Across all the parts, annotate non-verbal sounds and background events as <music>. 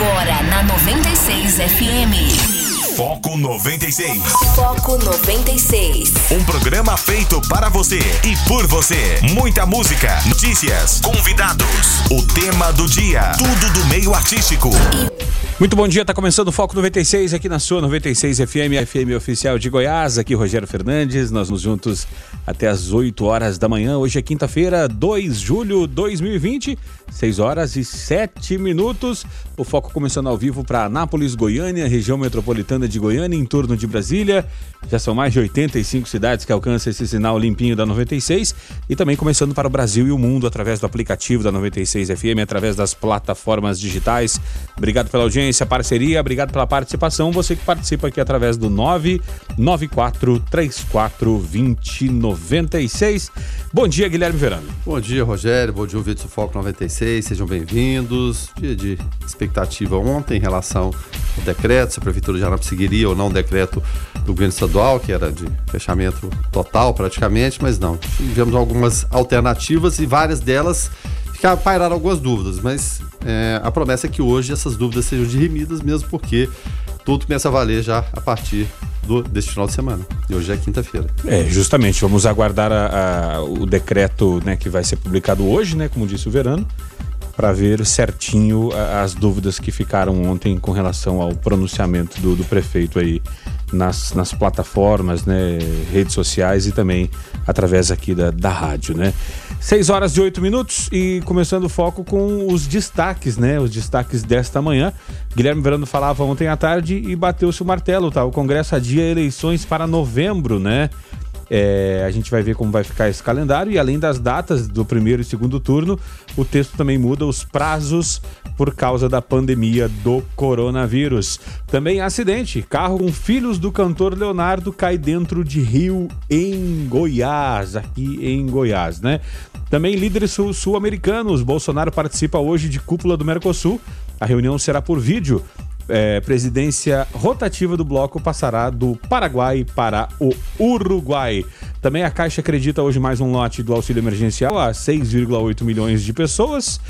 Agora na 96 FM. Foco 96. Foco 96. Um programa feito para você e por você. Muita música, notícias, convidados, o tema do dia, tudo do meio artístico. Muito bom dia, tá começando o Foco 96 aqui na sua 96 FM, FM oficial de Goiás. Aqui Rogério Fernandes, nós nos juntos até as 8 horas da manhã. Hoje é quinta-feira, 2 de julho de 2020, 6 horas e 7 minutos. O Foco começando ao vivo para Anápolis, Goiânia, região metropolitana de Goiânia, em torno de Brasília. Já são mais de 85 cidades que alcançam esse sinal limpinho da 96 e também começando para o Brasil e o mundo através do aplicativo da 96 FM, através das plataformas digitais. Obrigado pela audiência, parceria, obrigado pela participação. Você que participa aqui através do 994 34 2096. Bom dia, Guilherme Verano. Bom dia, Rogério. Bom dia, ouvintes do Foco 96. Sejam bem-vindos. Dia de expectativa ontem em relação ao decreto, se a Prefeitura de Anápolis seguiria ou não o decreto do governo estadual, que era de fechamento total praticamente, mas não. Tivemos algumas alternativas e várias delas ficaram, pairaram algumas dúvidas, mas é, a promessa é que hoje essas dúvidas sejam dirimidas mesmo porque tudo começa a valer já a partir do, deste final de semana. E hoje é quinta-feira. É, justamente, vamos aguardar a, a, o decreto né, que vai ser publicado hoje, né, como disse o Verano, para ver certinho as dúvidas que ficaram ontem com relação ao pronunciamento do, do prefeito aí nas, nas plataformas, né, redes sociais e também através aqui da, da rádio, né? 6 horas e 8 minutos e começando o foco com os destaques, né? Os destaques desta manhã. Guilherme Verano falava ontem à tarde e bateu-se o martelo, tá? O Congresso adia eleições para novembro, né? É, a gente vai ver como vai ficar esse calendário e além das datas do primeiro e segundo turno, o texto também muda os prazos por causa da pandemia do coronavírus. Também acidente, carro com filhos do cantor Leonardo cai dentro de rio em Goiás, aqui em Goiás, né? Também líderes sul-americanos, Bolsonaro participa hoje de cúpula do Mercosul. A reunião será por vídeo é, presidência rotativa do bloco passará do Paraguai para o Uruguai. Também a Caixa acredita hoje mais um lote do auxílio emergencial a 6,8 milhões de pessoas.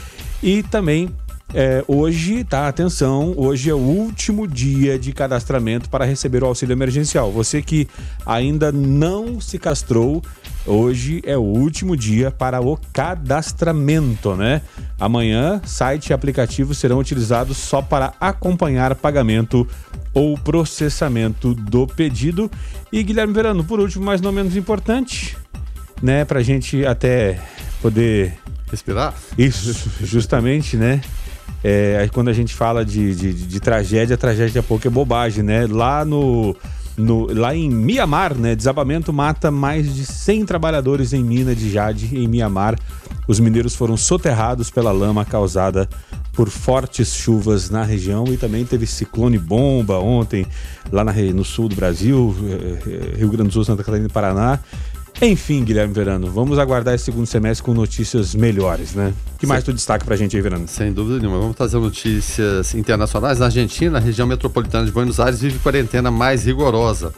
E também é, hoje, tá? Atenção, hoje é o último dia de cadastramento para receber o auxílio emergencial. Você que ainda não se cadastrou, hoje é o último dia para o cadastramento, né? Amanhã, site e aplicativo serão utilizados só para acompanhar pagamento ou processamento do pedido. E Guilherme Verano, por último, mas não menos importante, né? Pra gente até poder. Respirar? Isso, justamente, né? É, quando a gente fala de, de, de tragédia, tragédia pouco é bobagem, né? Lá no, no, lá em Mianmar, né? Desabamento mata mais de 100 trabalhadores em mina de Jade, em Mianmar. Os mineiros foram soterrados pela lama causada por fortes chuvas na região e também teve ciclone bomba ontem lá na, no sul do Brasil, eh, eh, Rio Grande do Sul, Santa Catarina e Paraná. Enfim, Guilherme Verano, vamos aguardar esse segundo semestre com notícias melhores, né? O que mais tu destaca pra gente aí, Verano? Sem dúvida nenhuma. Vamos trazer notícias internacionais. Na Argentina, a região metropolitana de Buenos Aires vive quarentena mais rigorosa.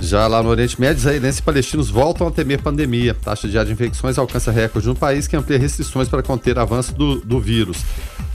Já lá no Oriente Médio, israelenses e palestinos voltam a temer pandemia. A taxa diária de infecções alcança recorde no país que amplia restrições para conter o avanço do, do vírus.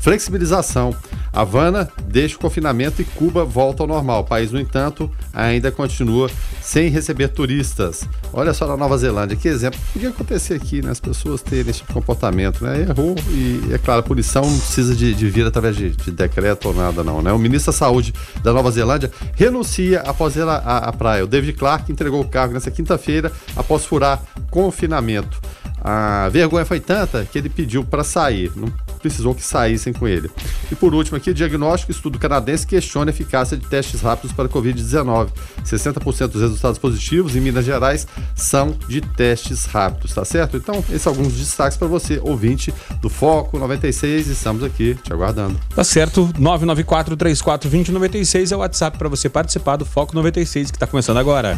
Flexibilização. Havana deixa o confinamento e Cuba volta ao normal. O país, no entanto, ainda continua sem receber turistas. Olha só na Nova Zelândia, que exemplo. Podia acontecer aqui, né? As pessoas terem esse tipo comportamento, né? Errou e, é claro, a punição não precisa de, de vir através de, de, decreto ou nada, não, né? O ministro da Saúde da Nova Zelândia renuncia após ir à praia. O David Clark entregou o cargo nessa quinta-feira após furar confinamento. A vergonha foi tanta que ele pediu para sair, não precisou que saíssem com ele. E por último aqui, diagnóstico estudo canadense questiona a eficácia de testes rápidos para Covid-19. 60% dos resultados positivos em Minas Gerais são de testes rápidos, tá certo? Então, esses são alguns destaques para você, ouvinte do Foco 96, estamos aqui te aguardando. Tá certo, 994 34 2096 é o WhatsApp para você participar do Foco 96 que está começando agora.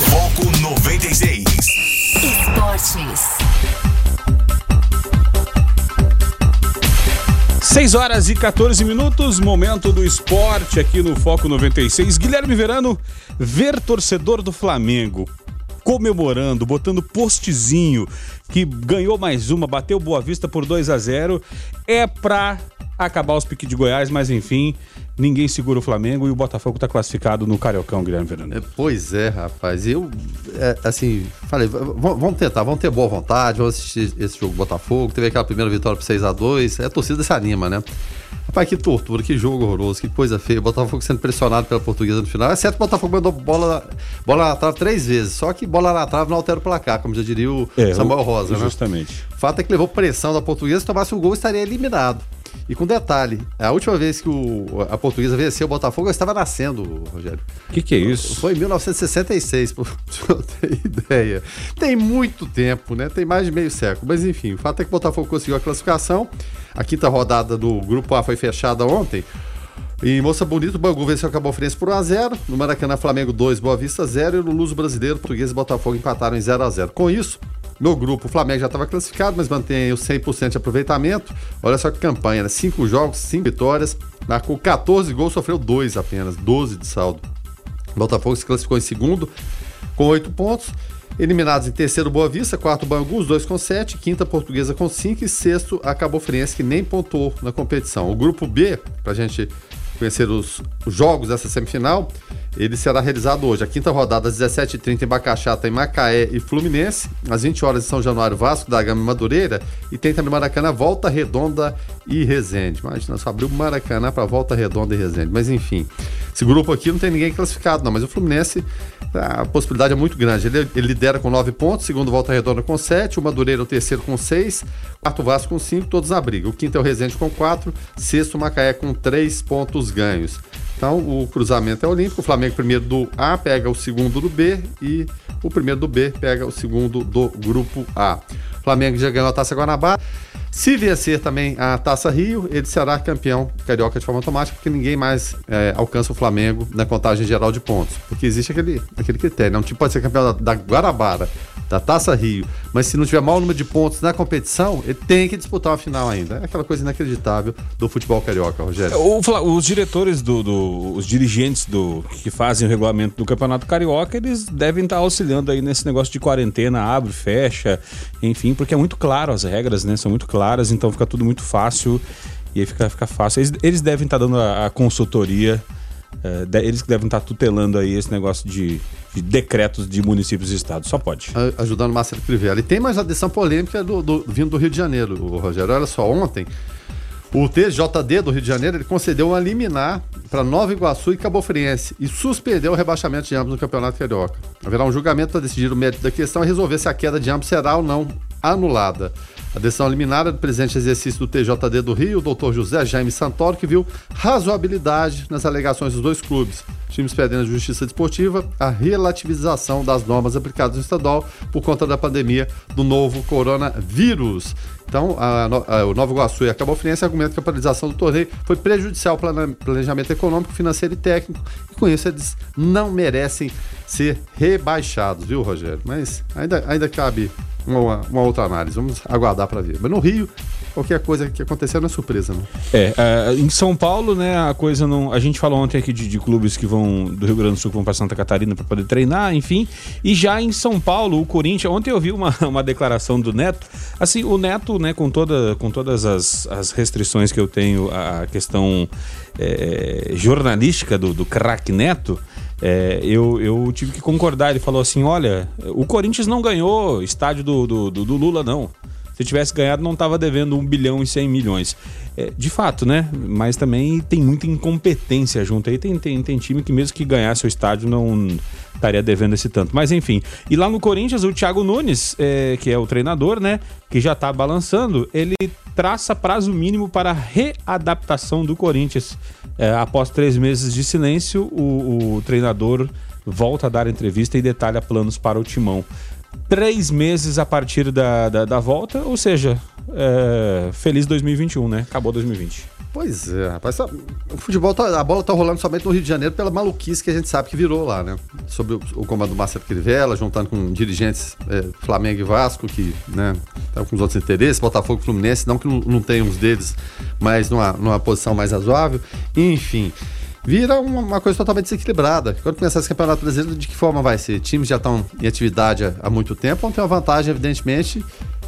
Foco 96. Esportes. 6 horas e 14 minutos, momento do esporte aqui no Foco 96. Guilherme Verano, ver torcedor do Flamengo comemorando, botando postzinho que ganhou mais uma, bateu Boa Vista por 2 a 0 É pra acabar os piques de Goiás, mas enfim, ninguém segura o Flamengo e o Botafogo tá classificado no Cariocão, Guilherme Fernando. É, pois é, rapaz. Eu, é, assim, falei, vamos tentar, vamos ter boa vontade, vamos assistir esse jogo Botafogo. Teve aquela primeira vitória por 6 a 2 é, A torcida se anima, né? Rapaz, que tortura, que jogo horroroso, que coisa feia. O Botafogo sendo pressionado pela portuguesa no final. É certo que o Botafogo mandou bola, bola na trave três vezes, só que bola na trave não altera o placar, como já diria o é, Samuel Rosa, justamente. né? Justamente. O fato é que levou pressão da portuguesa, se tomasse o gol estaria eliminado. E com detalhe, a última vez que o, a portuguesa venceu o Botafogo, eu estava nascendo, Rogério. O que, que é isso? Foi em 1966, <laughs> pra eu ter ideia. Tem muito tempo, né? Tem mais de meio século. Mas enfim, o fato é que o Botafogo conseguiu a classificação. A quinta rodada do Grupo A foi fechada ontem. Em Moça Bonito, o Bangu venceu o Cabo Friense por 1x0. No Maracanã, Flamengo 2, Boa Vista 0. E no Luso Brasileiro, Português e Botafogo empataram em 0x0. Com isso, no grupo, o Flamengo já estava classificado, mas mantém o 100% de aproveitamento. Olha só que campanha, né? Cinco jogos, cinco vitórias, marcou 14 gols, sofreu dois apenas, 12 de saldo. Botafogo se classificou em segundo, com oito pontos. Eliminados em terceiro, Boa Vista, quarto, Bangu, os dois com sete, quinta, Portuguesa com cinco e sexto, a Cabo Friense, que nem pontuou na competição. O grupo B, para a gente conhecer os, os jogos dessa semifinal, ele será realizado hoje. A quinta rodada, às 17h30 em Bacaxata, em Macaé e Fluminense. Às 20 horas em São Januário, Vasco da Gama e Madureira. E tem também Maracanã, Volta Redonda e Resende. Imagina, só abriu Maracanã para Volta Redonda e Resende. Mas enfim, esse grupo aqui não tem ninguém classificado, não. Mas o Fluminense, a possibilidade é muito grande. Ele, ele lidera com 9 pontos, segundo Volta Redonda com 7, o Madureira o terceiro com 6, quarto Vasco com 5, todos na briga. O quinto é o Resende com 4, sexto Macaé com 3 pontos ganhos. Então o cruzamento é olímpico. O Flamengo primeiro do A pega o segundo do B e o primeiro do B pega o segundo do grupo A. O Flamengo já ganhou a Taça Guanabara. Se vencer também a Taça Rio, ele será campeão carioca de forma automática, porque ninguém mais é, alcança o Flamengo na contagem geral de pontos. Porque existe aquele, aquele critério. Né? Um time pode ser campeão da, da Guarabara, da Taça Rio, mas se não tiver maior número de pontos na competição, ele tem que disputar uma final ainda. É aquela coisa inacreditável do futebol carioca, Rogério. Os diretores, do, do, os dirigentes do, que fazem o regulamento do Campeonato Carioca, eles devem estar auxiliando aí nesse negócio de quarentena, abre, fecha, enfim, porque é muito claro as regras, né? São muito claras claras, então fica tudo muito fácil e aí fica, fica fácil. Eles, eles devem estar dando a, a consultoria, é, eles que devem estar tutelando aí esse negócio de, de, decretos de municípios e estados. Só pode. Ajudando o Marcelo Crivella. E tem mais uma decisão polêmica do, do, vindo do Rio de Janeiro, Rogério. Olha só, ontem. O TJD do Rio de Janeiro ele concedeu um liminar para Nova Iguaçu e Cabo Friense e suspendeu o rebaixamento de ambos no Campeonato Carioca. Haverá um julgamento para decidir o mérito da questão e resolver se a queda de ambos será ou não anulada. A decisão eliminada do presidente exercício do TJD do Rio, o doutor José Jaime Santoro, que viu razoabilidade nas alegações dos dois clubes. Times pedem na Justiça Desportiva a relativização das normas aplicadas no estadual por conta da pandemia do novo coronavírus. Então, a, a, o Nova Iguaçu e a Cabo Friense argumentam que a paralisação do torneio foi prejudicial para o planejamento econômico, financeiro e técnico, e com isso eles não merecem ser rebaixados, viu, Rogério? Mas ainda, ainda cabe uma, uma outra análise. Vamos aguardar para ver. Mas no Rio, qualquer coisa que acontecer não é surpresa, né? É, é, em São Paulo, né, a coisa não. A gente falou ontem aqui de, de clubes que vão do Rio Grande do Sul que vão para Santa Catarina para poder treinar, enfim. E já em São Paulo, o Corinthians. Ontem eu vi uma, <laughs> uma declaração do Neto. Assim, o Neto, né, com, toda, com todas as, as restrições que eu tenho, a questão é, jornalística do, do craque Neto. É, eu, eu tive que concordar. Ele falou assim: olha, o Corinthians não ganhou estádio do, do, do, do Lula, não. Se tivesse ganhado, não estava devendo 1 bilhão e 100 milhões. É, de fato, né? Mas também tem muita incompetência junto aí. Tem, tem, tem time que, mesmo que ganhasse o estádio, não estaria devendo esse tanto. Mas enfim. E lá no Corinthians, o Thiago Nunes, é, que é o treinador, né? Que já está balançando, ele traça prazo mínimo para readaptação do Corinthians. É, após três meses de silêncio, o, o treinador volta a dar entrevista e detalha planos para o timão três meses a partir da, da, da volta, ou seja, é, feliz 2021, né? Acabou 2020. Pois é, rapaz. O futebol, tá, a bola tá rolando somente no Rio de Janeiro pela maluquice que a gente sabe que virou lá, né? Sobre o, o comando do Marcelo Crivella, juntando com dirigentes é, Flamengo e Vasco, que, né, tá com os outros interesses, Botafogo e Fluminense, não que não, não tenha uns deles, mas numa, numa posição mais razoável. Enfim vira uma, uma, coisa totalmente desequilibrada. Quando começar esse campeonato brasileiro, de que forma vai ser? Times já estão em atividade há, há muito tempo, vão ter uma vantagem, evidentemente,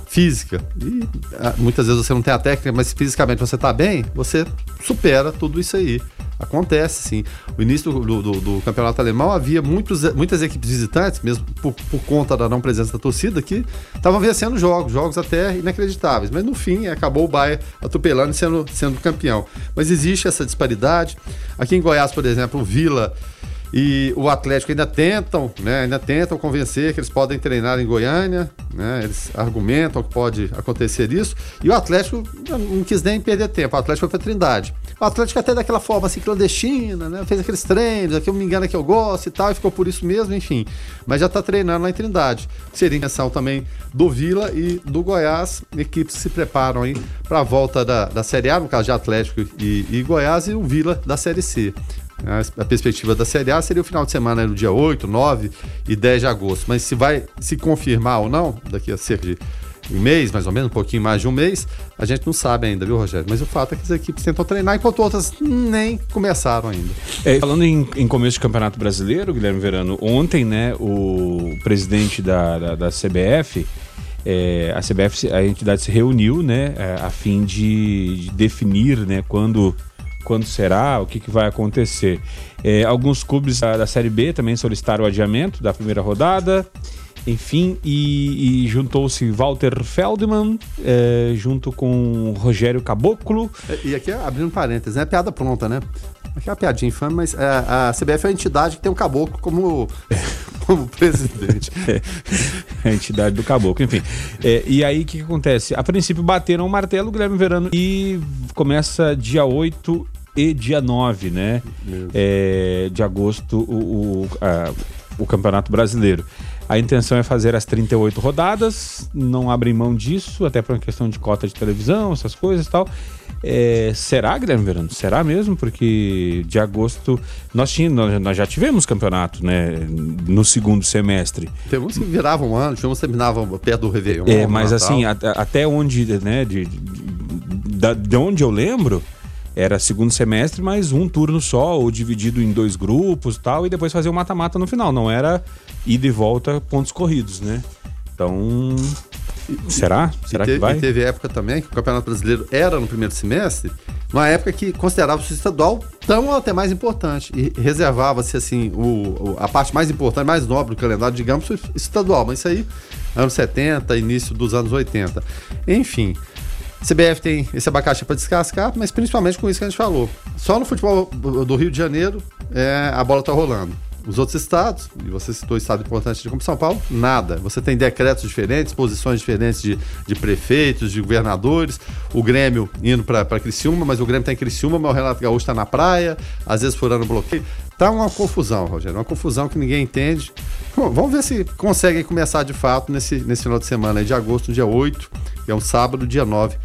física. E ah, muitas vezes você não tem a técnica, mas fisicamente você está bem, você supera tudo isso aí. Acontece, sim. O início do, do, do, campeonato alemão havia muitos, muitas equipes visitantes, mesmo por, por conta da não presença da torcida, que estavam vencendo jogos, jogos até inacreditáveis. Mas no fim, acabou o Bayern atropelando e sendo, sendo campeão. Mas existe essa disparidade. Aqui em Goiás, por exemplo, o Vila e o Atlético ainda tentam, né, ainda tentam convencer que eles podem treinar em Goiânia, né, eles argumentam que pode acontecer isso. E o Atlético não quis nem perder tempo, o Atlético foi para Trindade. O Atlético até daquela forma assim clandestina, né, fez aqueles treinos, aqui eu me engano é que eu gosto e tal, e ficou por isso mesmo, enfim. Mas já está treinando lá em Trindade. Seria intenção também do Vila e do Goiás, equipes se preparam aí para a volta da, da Série A, no caso de Atlético e, e Goiás, e o Vila da Série C. A perspectiva da Série A seria o final de semana no dia 8, 9 e 10 de agosto. Mas se vai se confirmar ou não, daqui a cerca de um mês, mais ou menos, um pouquinho mais de um mês, a gente não sabe ainda, viu, Rogério? Mas o fato é que as equipes tentam treinar, enquanto outras nem começaram ainda. É, falando em, em, começo de campeonato brasileiro, Guilherme Verano, ontem, né, o presidente da, da, da CBF. É, a CBF, a entidade se reuniu, né, é, a fim de, de definir, né, quando quando será, o que, que vai acontecer. É, alguns clubes da, da, Série B também solicitaram o adiamento da primeira rodada. Enfim, e, e juntou-se Walter Feldman é, junto com Rogério Caboclo. E, e aqui, abrindo parênteses, é né? piada pronta, né? Aqui é uma piadinha infame, mas é, a CBF é a entidade que tem o caboclo como, <laughs> como presidente. <laughs> É, a entidade do caboclo, enfim. É, e aí o que, que, acontece? A princípio bateram o martelo, Guilherme Verano, e começa dia 8 e dia 9, né? É, de agosto, o, o, a, o Campeonato Brasileiro. A intenção é fazer as 38 rodadas, não abrem mão disso, até por uma questão de cota de televisão, essas coisas e tal. É, será, Guilherme Verano? Será mesmo? Porque de agosto nós, tínhamos, nós já tivemos campeonato, né? No segundo semestre. Tem uns que viravam um ano, que terminavam perto do Réveillon. É, mas assim, até onde, né? De, de, de, de onde eu lembro, era segundo semestre, mas um turno só, ou dividido em dois grupos tal, e depois fazer o um mata-mata no final. Não era ida e volta pontos corridos, né? Então. Será? Será teve, que vai? E teve época também que o Campeonato Brasileiro era no primeiro semestre, uma época que considerava-se o estadual tão até mais importante. E reservava-se, assim, o, o, a parte mais importante, mais nobre do calendário, digamos, o estadual. Mas isso aí, anos 70, início dos anos 80. Enfim. CBF tem esse abacaxi para descascar, mas principalmente com isso que a gente falou. Só no futebol do Rio de Janeiro é, a bola está rolando. Os outros estados, e você citou estado importante como São Paulo, nada. Você tem decretos diferentes, posições diferentes de, de prefeitos, de governadores. O Grêmio indo para Criciúma, mas o Grêmio está em Criciúma, mas o Renato Gaúcho está na praia, às vezes furando bloqueio. Tá uma confusão, Rogério, uma confusão que ninguém entende. Bom, vamos ver se conseguem começar de fato nesse, nesse final de semana de agosto, dia 8, que é um sábado, dia 9,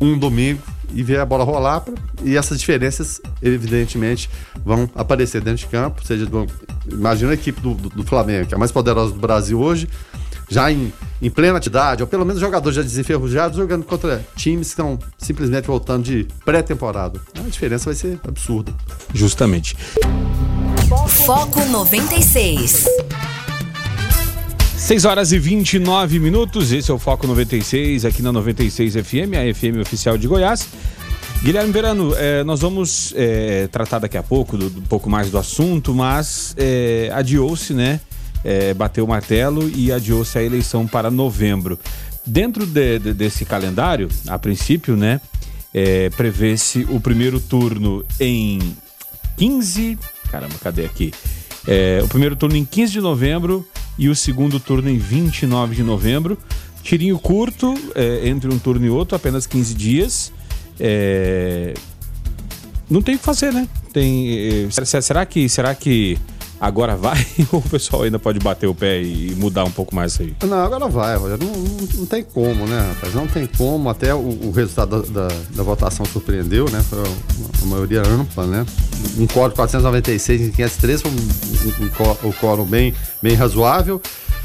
um domingo e ver a bola rolar. Pra, e essas diferenças, evidentemente, vão aparecer dentro de campo. Seja do, imagina a equipe do, do, do, Flamengo, que é a mais poderosa do Brasil hoje, já em, em plena atividade, ou pelo menos jogadores já desenferrujados, jogando contra times que estão simplesmente voltando de pré-temporada. A diferença vai ser absurda. Justamente. Foco 96. 6 horas e 29 minutos, esse é o Foco 96, aqui na 96 FM, a FM oficial de Goiás. Guilherme Verano, eh, nós vamos eh, tratar daqui a pouco do, do, um pouco mais do assunto, mas eh, adiou-se, né? Bateu o martelo e adiou-se a eleição para novembro. Dentro de, de, desse calendário, a princípio, né? prevê-se o primeiro turno em 15. Caramba, cadê aqui? o primeiro turno em 15 de novembro e o segundo turno em 29 de novembro. Tirinho curto, é, entre um turno e outro, apenas 15 dias. É... Não tem o que fazer, né? Tem, é, será que será que agora vai ou <laughs> o pessoal ainda pode bater o pé e mudar um pouco mais isso aí? Não, agora vai, Não, não, não, tem como, né, rapaz? Não tem como. Até o, o resultado da, da, da, votação surpreendeu, né? Foi a, maioria ampla, né? Um quórum 496 em 503 foi um, um, um, um quórum bem, bem razoável.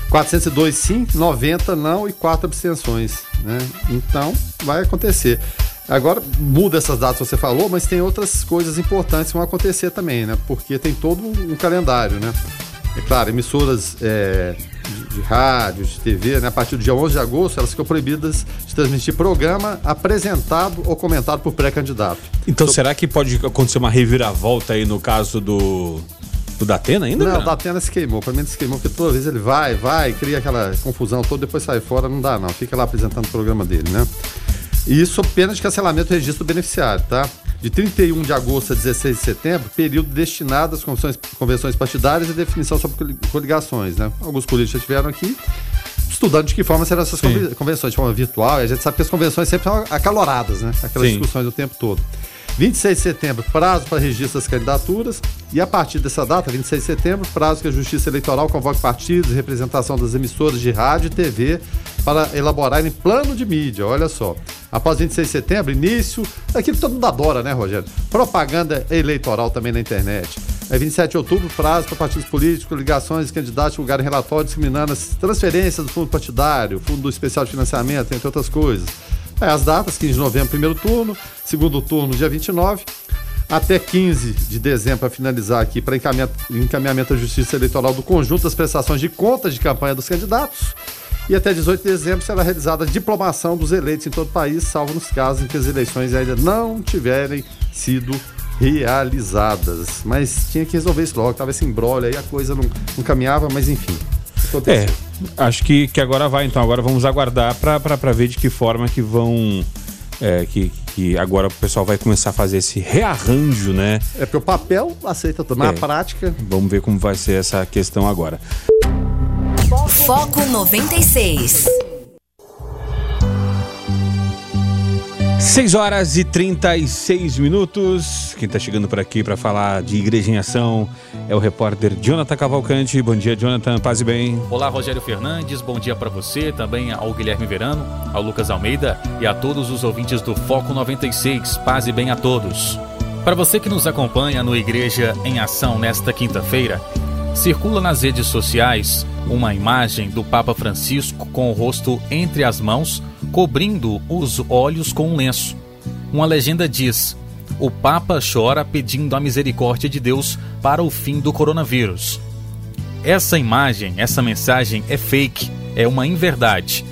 402 sim, 90 não e 4 abstenções, né? Então, vai acontecer. Agora muda essas datas que você falou, mas tem outras coisas importantes que vão acontecer também, né? Porque tem todo um calendário, né? É claro, emissoras é, de, de, rádio, de TV, né, a partir do dia 11 de agosto, elas ficam proibidas de transmitir programa apresentado ou comentado por pré-candidato. Então, so... será que pode acontecer uma reviravolta aí no caso do do Datena ainda? Não, o Datena se queimou. Pra mim se queimou, porque toda vez ele vai, vai, cria aquela confusão toda, depois sai fora, não dá não. Fica lá apresentando o programa dele, né? E isso pena de cancelamento do registro beneficiário, tá? De 31 de agosto a 16 de setembro, período destinado às convenções, convenções partidárias e definição sobre coligações, né? Alguns políticos já estiveram aqui estudando de que forma serão essas Sim. convenções, de forma virtual, e a gente sabe que as convenções sempre são acaloradas, né? Aquelas Sim. discussões o tempo todo. 26 de setembro, prazo para registro das candidaturas. E a partir dessa data, 26 de setembro, prazo que a Justiça Eleitoral convoque partidos e representação das emissoras de rádio e TV para elaborarem plano de mídia. Olha só. Após 26 de setembro, início, aquilo que todo mundo adora, né, Rogério? Propaganda eleitoral também na internet. É 27 de outubro, prazo para partidos políticos, ligações, candidatos divulgarem relatório discriminando as transferências do fundo partidário, fundo especial de financiamento, entre outras coisas. É, as datas, 15 de novembro, primeiro turno, segundo turno, dia 29, até 15 de dezembro, para finalizar aqui, para encaminhamento, à Justiça Eleitoral do conjunto das prestações de contas de campanha dos candidatos. E até 18 de dezembro será realizada a diplomação dos eleitos em todo o país, salvo nos casos em que as eleições ainda não tiverem sido realizadas. Mas tinha que resolver isso logo, tava esse embrolho aí, a coisa não, não caminhava, mas enfim. É, acho que, que agora vai, então. Agora vamos aguardar para ver de que forma que vão. É, que, que agora o pessoal vai começar a fazer esse rearranjo, né? É porque o papel aceita tudo, mas é, a prática. Vamos ver como vai ser essa questão agora. Foco 96. 6 horas e 36 minutos. Quem está chegando por aqui para falar de Igreja em Ação é o repórter Jonathan Cavalcante. Bom dia, Jonathan. Paz e bem. Olá, Rogério Fernandes. Bom dia para você, também ao Guilherme Verano, ao Lucas Almeida e a todos os ouvintes do Foco 96. Paz e bem a todos. Para você que nos acompanha no Igreja em Ação nesta quinta-feira, circula nas redes sociais uma imagem do Papa Francisco com o rosto entre as mãos, cobrindo os olhos com um lenço. Uma legenda diz: O Papa chora pedindo a misericórdia de Deus para o fim do coronavírus. Essa imagem, essa mensagem é fake, é uma inverdade.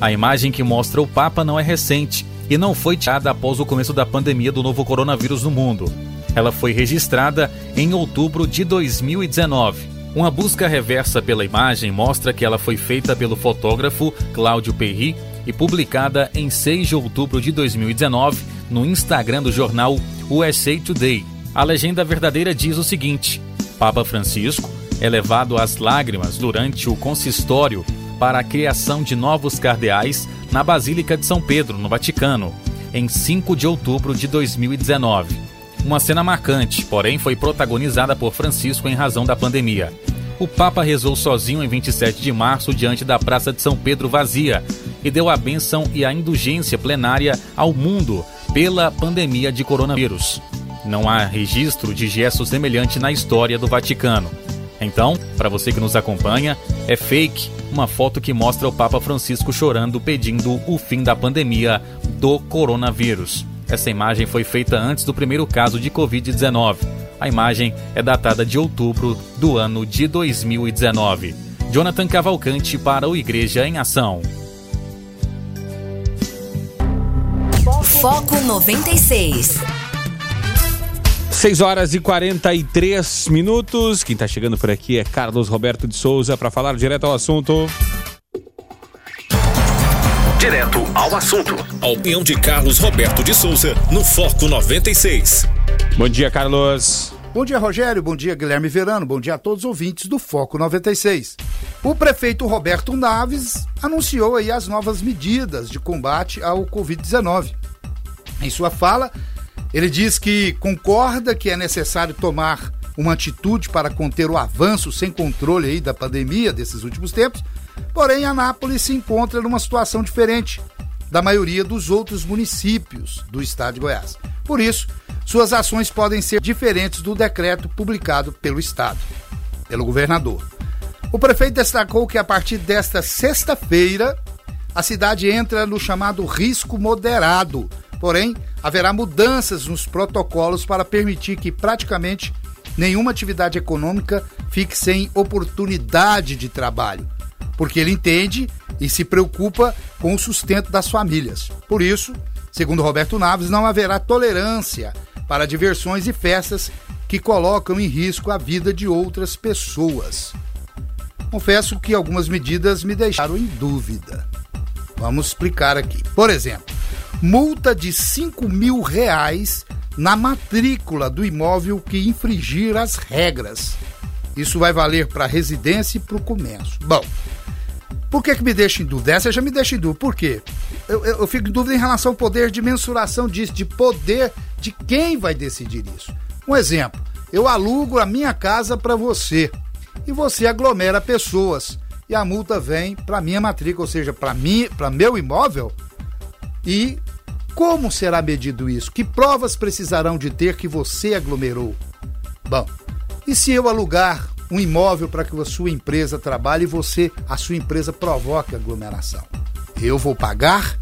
A imagem que mostra o Papa não é recente e não foi tirada após o começo da pandemia do novo coronavírus no mundo. Ela foi registrada em outubro de 2019 uma busca reversa pela imagem mostra que ela foi feita pelo fotógrafo Cláudio Perry e publicada em 6 de outubro de 2019 no Instagram do jornal USA Today. A legenda verdadeira diz o seguinte: Papa Francisco é levado às lágrimas durante o consistório para a criação de novos cardeais na Basílica de São Pedro, no Vaticano, em 5 de outubro de 2019. Uma cena marcante, porém foi protagonizada por Francisco em razão da pandemia. O Papa rezou sozinho em 27 de março diante da Praça de São Pedro vazia e deu a bênção e a indulgência plenária ao mundo pela pandemia de coronavírus. Não há registro de gesto semelhante na história do Vaticano. Então, para você que nos acompanha, é fake uma foto que mostra o Papa Francisco chorando pedindo o fim da pandemia do coronavírus. Essa imagem foi feita antes do primeiro caso de Covid-19. A imagem é datada de outubro do ano de 2019. Jonathan Cavalcante para o Igreja em Ação. Foco 96. 6 horas e 43 minutos. Quem está chegando por aqui é Carlos Roberto de Souza para falar direto ao assunto. Direto ao assunto. A opinião de Carlos Roberto de Souza no Foco 96. Bom dia, Carlos. Bom dia, Rogério. Bom dia, Guilherme Verano. Bom dia a todos os ouvintes do Foco 96. O prefeito Roberto Naves anunciou aí as novas medidas de combate ao Covid-19. Em sua fala, ele diz que concorda que é necessário tomar uma atitude para conter o avanço sem controle aí da pandemia desses últimos tempos Porém, Anápolis se encontra numa situação diferente da maioria dos outros municípios do estado de Goiás. Por isso, suas ações podem ser diferentes do decreto publicado pelo estado, pelo governador. O prefeito destacou que a partir desta sexta-feira, a cidade entra no chamado risco moderado. Porém, haverá mudanças nos protocolos para permitir que praticamente nenhuma atividade econômica fique sem oportunidade de trabalho, porque ele entende e se preocupa com o sustento das famílias. Por isso, segundo Roberto Naves, não haverá tolerância para diversões e festas que colocam em risco a vida de outras pessoas. Confesso que algumas medidas me deixaram em dúvida. Vamos explicar aqui. Por exemplo, multa de 5 mil reais na matrícula do imóvel que infringir as regras. Isso vai valer para a residência e para o comércio. Bom, por que, que me deixa em dúvida? Essa já me deixa em dúvida. Por quê? Eu, eu, eu, fico em dúvida em relação ao poder de mensuração disso, de poder de quem vai decidir isso. Um exemplo: eu alugo a minha casa para você e você aglomera pessoas e a multa vem para minha matrícula, ou seja, para mim, para meu imóvel. E como será medido isso? Que provas precisarão de ter que você aglomerou? Bom, e se eu alugar um imóvel para que a sua empresa trabalhe e você, a sua empresa, provoque aglomeração. Eu vou pagar?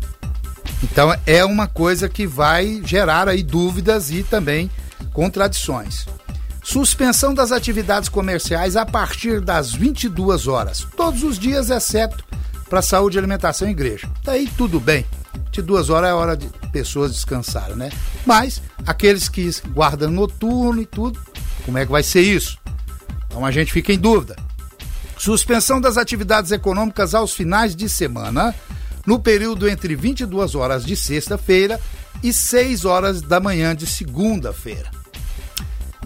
Então é uma coisa que vai gerar aí dúvidas e também contradições. Suspensão das atividades comerciais a partir das 22 horas, todos os dias, exceto para saúde, alimentação e igreja. Daí tudo bem. De duas horas é hora de pessoas descansarem, né? Mas aqueles que guardam noturno e tudo, como é que vai ser isso? Então a gente fica em dúvida. Suspensão das atividades econômicas aos finais de semana, no período entre 22 horas de sexta-feira e 6 horas da manhã de segunda-feira,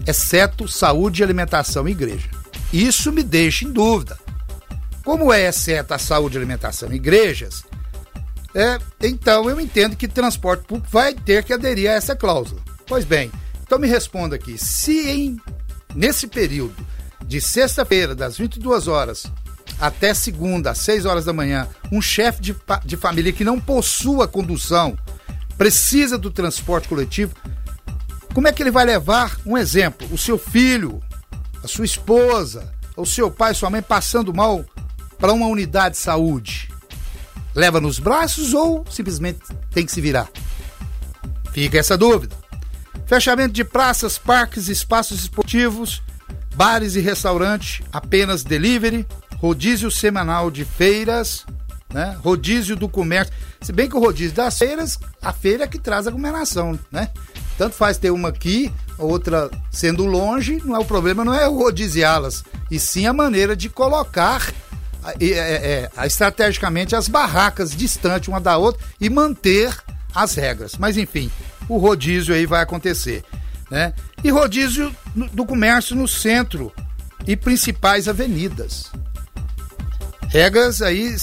exceto saúde, alimentação e igreja. Isso me deixa em dúvida. Como é exceto a saúde, alimentação e igrejas, é, então eu entendo que transporte público vai ter que aderir a essa cláusula. Pois bem, então me responda aqui: se em, nesse período de sexta-feira, das 22 horas até segunda, às 6 horas da manhã, um chefe de, de família que não possua condução, precisa do transporte coletivo, como é que ele vai levar um exemplo? O seu filho, a sua esposa, o seu pai, sua mãe passando mal para uma unidade de saúde? Leva nos braços ou simplesmente tem que se virar? Fica essa dúvida. Fechamento de praças, parques, espaços esportivos, bares e restaurantes apenas delivery, rodízio semanal de feiras, né? rodízio do comércio. Se bem que o rodízio das feiras, a feira é que traz aglomeração, né? Tanto faz ter uma aqui, outra sendo longe, não é o problema, não é rodiziá-las, e sim a maneira de colocar é, é, é, estrategicamente as barracas distantes uma da outra e manter as regras. Mas enfim, o rodízio aí vai acontecer. Né? E rodízio do comércio no centro e principais avenidas. Regras aí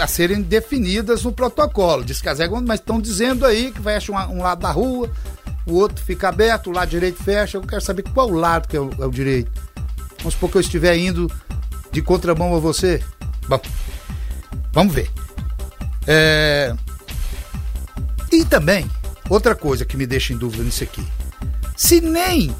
a serem definidas no protocolo. Diz que as regras, mas estão dizendo aí que fecha um, um, lado da rua, o outro fica aberto, o lado direito fecha. Eu quero saber qual lado que é o, é o direito. Vamos supor que eu estiver indo de contramão a você. Bom, vamos ver. É... E também, outra coisa que me deixa em dúvida nisso aqui. Se nem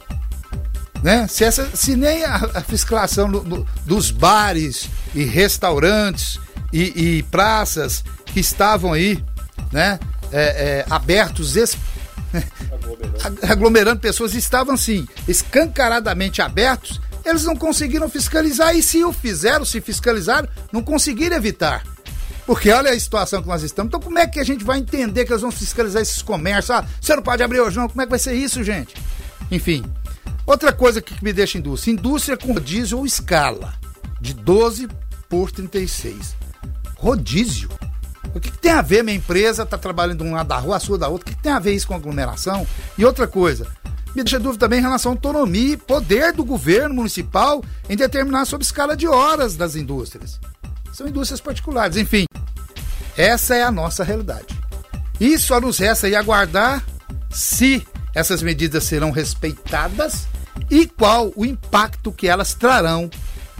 né? Se, essa, se nem a, a fiscalização no, no, dos bares e restaurantes e, e, praças que estavam aí, né? É, é, abertos, es... <laughs> aglomerando pessoas, estavam assim, escancaradamente abertos, eles não conseguiram fiscalizar e se o fizeram, se fiscalizaram, não conseguiram evitar. Porque olha a situação que nós estamos. Então, como é que a gente vai entender que eles vão fiscalizar esses comércios? Ah, você não pode abrir hoje, não. Como é que vai ser isso, gente? Enfim. Outra coisa que me deixa indústria: indústria com rodízio ou escala, de 12 por 36. Rodízio? O que, que tem a ver? Minha empresa está trabalhando de um lado da rua, a sua da outra. O que, que tem a ver isso com aglomeração? E outra coisa, me deixa dúvida também em relação à autonomia e poder do governo municipal em determinar sobre escala de horas das indústrias são indústrias particulares. Enfim, essa é a nossa realidade. E só nos resta aí aguardar se essas medidas serão respeitadas e qual o impacto que elas trarão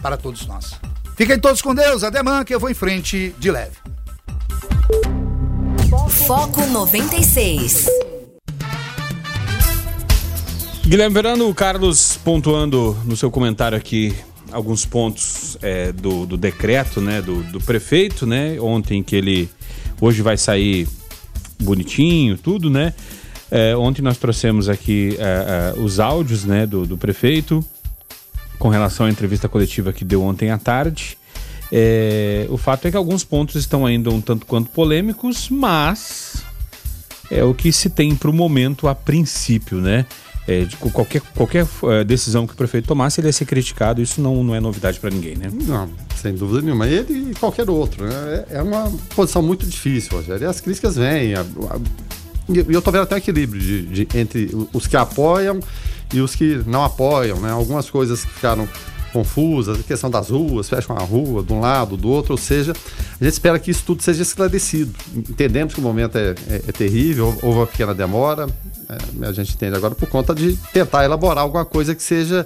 para todos nós. Fiquem todos com Deus, ademã que eu vou em frente de leve. Foco 96. Guilherme Verano, o Carlos pontuando no seu comentário aqui alguns pontos é, do, do, decreto, né, do, do, prefeito, né, ontem que ele hoje vai sair bonitinho, tudo, né. É, ontem nós trouxemos aqui é, é os áudios, né, do, do prefeito com relação à entrevista coletiva que deu ontem à tarde. É, o fato é que alguns pontos estão ainda um tanto quanto polêmicos, mas é o que se tem para o momento a princípio, né? É, de qualquer, qualquer é, decisão que o prefeito tomasse, ele ia ser criticado, isso não, não é novidade para ninguém, né? Não, sem dúvida nenhuma. Ele e qualquer outro, né? É, é uma posição muito difícil, Rogério. E as críticas vêm. A, a, e eu estou vendo até um equilíbrio de, de, entre os que apoiam e os que não apoiam, né? Algumas coisas que ficaram confusas, a questão das ruas, fecham a rua de um lado, do outro, ou seja, a gente espera que isso tudo seja esclarecido. Entendemos que o momento é, é, é terrível, houve uma pequena demora, é, a gente entende agora por conta de tentar elaborar alguma coisa que seja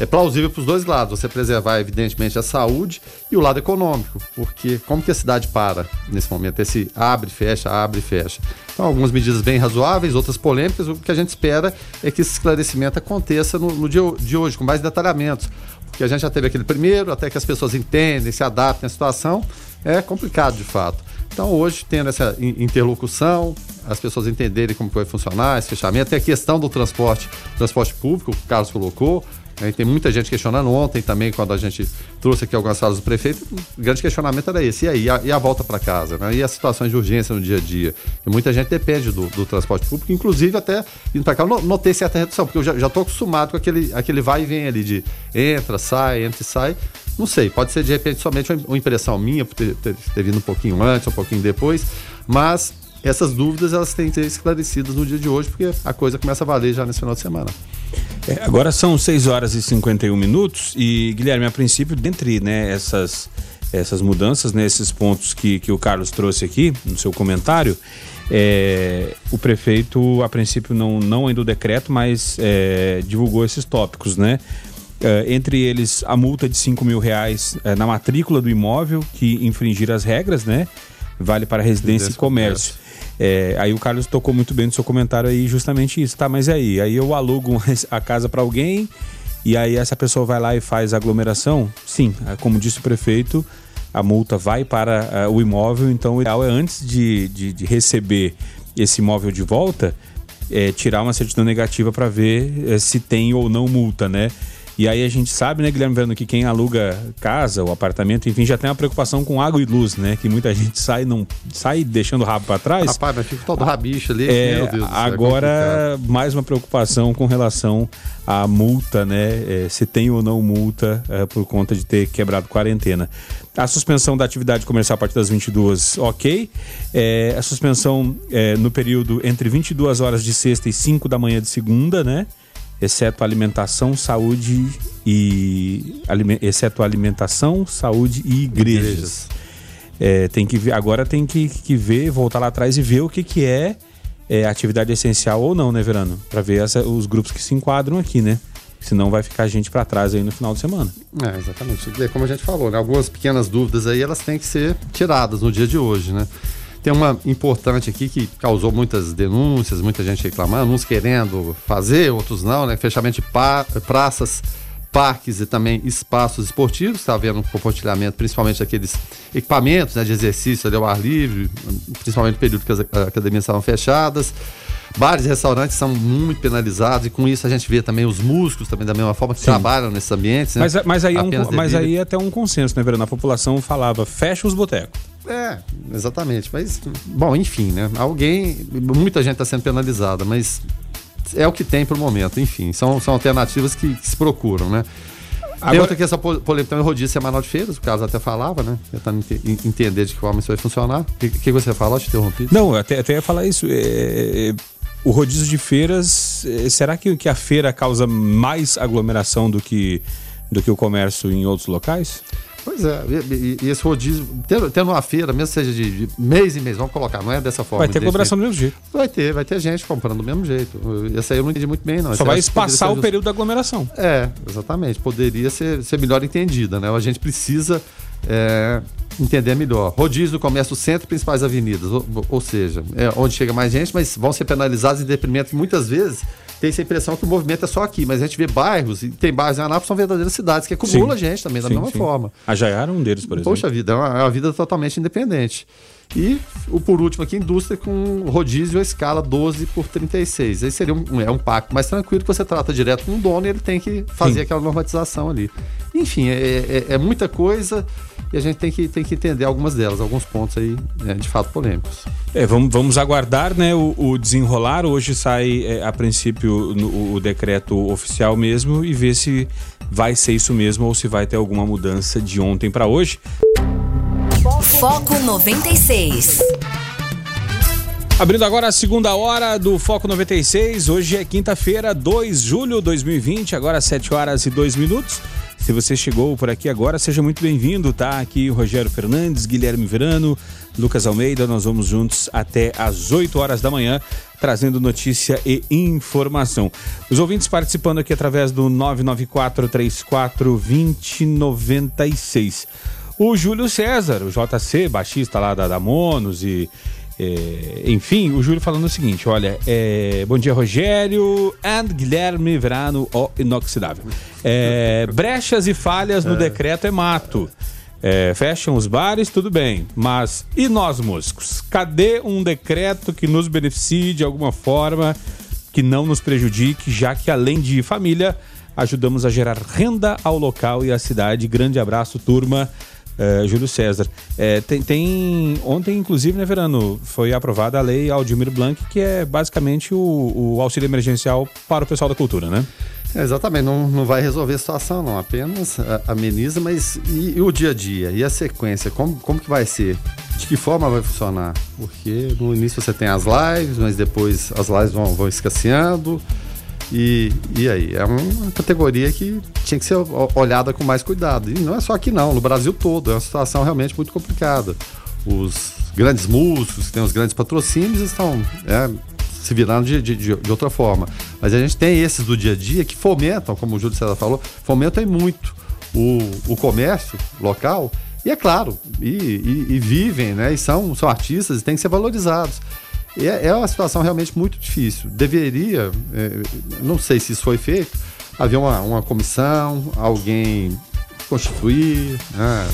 é plausível para os dois lados. Você preservar, evidentemente, a saúde e o lado econômico, porque como que a cidade para nesse momento? Esse abre, fecha, abre, fecha. Então, algumas medidas bem razoáveis, outras polêmicas. O que a gente espera é que esse esclarecimento aconteça no, no dia de hoje, com mais detalhamentos. Porque a gente já teve aquele primeiro, até que as pessoas entendem, se adaptem à situação, é complicado de fato. Então, hoje, tendo essa interlocução, as pessoas entenderem como vai funcionar esse fechamento, tem a questão do transporte, transporte público, o Carlos colocou, né? Tem muita gente questionando ontem também, quando a gente trouxe aqui algumas falas do prefeito, o grande questionamento era esse. E aí, e a, e a volta para casa? Né? E as situações de urgência no dia a dia? E muita gente depende do, do transporte público, inclusive até indo para cá, eu notei certa redução, porque eu já estou acostumado com aquele, aquele vai e vem ali de entra, sai, entra e sai. Não sei, pode ser de repente somente uma impressão minha, por ter, ter, ter vindo um pouquinho antes, um pouquinho depois, mas essas dúvidas elas têm que ser esclarecidas no dia de hoje, porque a coisa começa a valer já nesse final de semana. É, agora são 6 horas e 51 minutos e, Guilherme, a princípio, dentre né, essas, essas mudanças, né, esses pontos que, que o Carlos trouxe aqui no seu comentário, é, o prefeito, a princípio, não, não ainda o decreto, mas é, divulgou esses tópicos, né? É, entre eles, a multa de 5 mil reais é, na matrícula do imóvel que infringir as regras, né? Vale para residência e comércio. É, aí o Carlos tocou muito bem no seu comentário aí justamente isso, tá? Mas aí, aí eu alugo <laughs> a casa para alguém e aí essa pessoa vai lá e faz aglomeração? Sim, é, como disse o prefeito, a multa vai para uh, o imóvel, então o ideal é antes de, de, de receber esse imóvel de volta, é, tirar uma certidão negativa para ver é, se tem ou não multa, né? E aí a gente sabe, né, Guilherme vendo que quem aluga casa ou apartamento, enfim, já tem uma preocupação com água e luz, né? Que muita gente sai não sai deixando o rabo para trás. Rapaz, mas fica todo rabicho ali. É, meu Deus, agora, é mais uma preocupação com relação à multa, né? É, se tem ou não multa é, por conta de ter quebrado quarentena. A suspensão da atividade comercial a partir das 22, ok. É, a suspensão é, no período entre 22 horas de sexta e 5 da manhã de segunda, né? Exceto alimentação, saúde e exceto alimentação, saúde e igrejas. igrejas. É, tem que ver, agora tem que, que ver, voltar lá atrás e ver o que, que é, é atividade essencial ou não, né, Verano? Para ver essa, os grupos que se enquadram aqui, né? Senão vai ficar gente para trás aí no final de semana. É, exatamente. Como a gente falou, né? Algumas pequenas dúvidas aí, elas têm que ser tiradas no dia de hoje, né? Tem uma importante aqui que causou muitas denúncias, muita gente reclamando, uns querendo fazer, outros não, né? Fechamento de praças, parques e também espaços esportivos. Está havendo um compartilhamento, principalmente daqueles equipamentos né, de exercício ali ao ar livre, principalmente no período que as academias estavam fechadas. Bares e restaurantes são muito penalizados e com isso a gente vê também os músicos também da mesma forma que Sim. trabalham nesses ambientes. Né? Mas, mas, aí, é um, mas aí é até um consenso, né, Verano? A população falava, fecha os botecos. É, exatamente. Mas, bom, enfim, né? Alguém, muita gente está sendo penalizada, mas é o que tem para o momento. Enfim, são, são alternativas que, que se procuram, né? Agora... Tem outra que essa polêmica também, rodízio semanal de feiras, o Carlos até falava, né? Tentando entender de que forma isso vai funcionar. O que, que, você fala? Eu te interrompi. Não, até, até ia falar isso. É, é, o rodízio de feiras, é, será que, que a feira causa mais aglomeração do que, do que o comércio em outros locais? Pois é, e, e esse rodízio, tendo, tendo, uma feira, mesmo seja de, de, mês em mês, vamos colocar, não é dessa forma. Vai ter aglomeração do mesmo jeito. Vai ter, vai ter gente comprando do mesmo jeito. Essa aí eu não entendi muito bem, não. Só vai espaçar o período da aglomeração. É, exatamente. Poderia ser, ser melhor entendida, né? A gente precisa é, entender melhor. Rodízio do comércio centro principais avenidas, ou, ou seja, é onde chega mais gente, mas vão ser penalizados em detrimento muitas vezes tem essa impressão que o movimento é só aqui, mas a gente vê bairros, e tem bairros em Anápolis são verdadeiras cidades que acumulam gente também, da sim, mesma sim. forma. A Jaiara é um deles, por exemplo. Poxa vida, é uma, é uma vida totalmente independente. E o por último aqui, indústria com rodízio a escala 12 por 36. Aí seria um, é um pacto mais tranquilo que você trata direto com o dono e ele tem que fazer Sim. aquela normatização ali. Enfim, é, é, é, muita coisa e a gente tem que, tem que entender algumas delas, alguns pontos aí né, de fato polêmicos. É, vamos, vamos aguardar né, o, o desenrolar. Hoje sai, é, a princípio, no, o decreto oficial mesmo e ver se vai ser isso mesmo ou se vai ter alguma mudança de ontem para hoje. Foco 96. Abrindo agora a segunda hora do Foco 96. Hoje é quinta-feira, 2 de julho de 2020, agora 7 horas e 2 minutos. Se você chegou por aqui agora, seja muito bem-vindo, tá? Aqui Rogério Fernandes, Guilherme Verano, Lucas Almeida, nós vamos juntos até às 8 horas da manhã, trazendo notícia e informação. Os ouvintes participando aqui através do 994 34 2096. O Júlio César, o JC, baixista lá da, da Monos e é, enfim, o Júlio falando o seguinte: olha, é, bom dia, Rogério and Guilherme Verano, o inoxidável. É, brechas e falhas no é. decreto é mato. É, fecham os bares, tudo bem. Mas e nós, músicos? Cadê um decreto que nos beneficie de alguma forma, que não nos prejudique, já que além de família, ajudamos a gerar renda ao local e à cidade? Grande abraço, turma. Uh, Júlio César. É, tem, tem, Ontem, inclusive, né, Verano, foi aprovada a lei Aldimir Blanc, que é basicamente o, o auxílio emergencial para o pessoal da cultura, né? É, exatamente, não, não vai resolver a situação, não, apenas ameniza, mas e, e, o dia a dia? E a sequência? Como, como que vai ser? De que forma vai funcionar? Porque no início você tem as lives, mas depois as lives vão, vão escasseando. E, e aí? É uma categoria que tinha que ser olhada com mais cuidado. E não é só aqui não, no Brasil todo. É uma situação realmente muito complicada. Os grandes músicos, que têm os grandes patrocínios, estão é, se virando de, de, de, outra forma. Mas a gente tem esses do dia a dia que fomentam, como o Júlio César falou, fomentam muito o, o comércio local. E é claro, e, e, e vivem, né? E são, são artistas e têm que ser valorizados. É, é uma situação realmente muito difícil. Deveria, é, não sei se isso foi feito, haver uma, uma comissão, alguém constituir, né,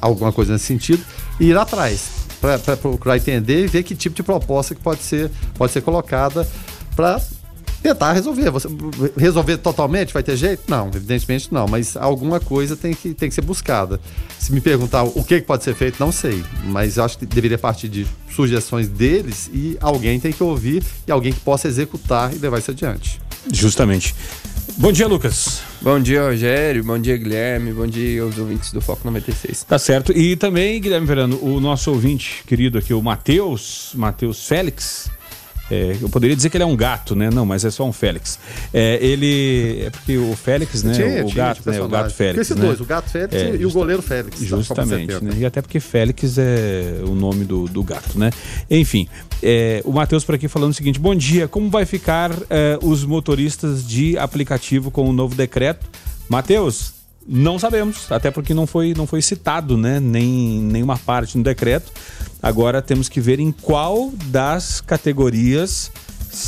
alguma coisa nesse sentido, e ir atrás para procurar entender e ver que tipo de proposta que pode ser, pode ser colocada para tentar resolver. Você, resolver totalmente vai ter jeito? Não, evidentemente não, mas alguma coisa tem que, tem que ser buscada. Se me perguntar o que pode ser feito, não sei, mas acho que deveria partir de sugestões deles e alguém tem que ouvir e alguém que possa executar e levar isso adiante. Justamente. Bom dia, Lucas. Bom dia, Rogério. Bom dia, Guilherme. Bom dia aos ouvintes do Foco 96. Tá certo. E também, Guilherme Verano, o nosso ouvinte querido aqui, o Matheus, Matheus Félix, é, eu poderia dizer que ele é um gato, né? Não, mas é só um Félix. É, ele. É porque o Félix, né? Tinha, o, gato, né? O gato Félix. Esses né? dois, o gato Félix é, e o goleiro Félix. Justamente, né? E até porque Félix é o nome do, do gato, né? Enfim, é, o Matheus por aqui falando o seguinte: bom dia, como vai ficar é, os motoristas de aplicativo com o novo decreto? Matheus, não sabemos, até porque não foi, não foi citado, né? Nem nenhuma parte no decreto. Agora temos que ver em qual das categorias,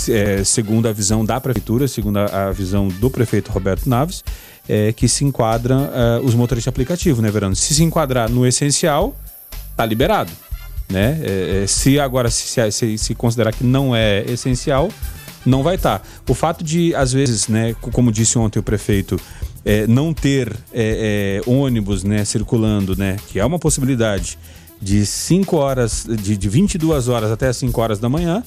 é, segundo a visão da prefeitura, segundo a, visão do prefeito Roberto Naves, é, que se enquadram é, os motoristas de aplicativo, né, Verano? Se se enquadrar no essencial, tá liberado. Né? É, é, se agora se, se, se considerar que não é essencial, não vai estar. Tá. O fato de, às vezes, né, como disse ontem o prefeito, é, não ter é, é, ônibus né, circulando, né, que é uma possibilidade, de 5 horas, de, de 22 horas até 5 horas da manhã,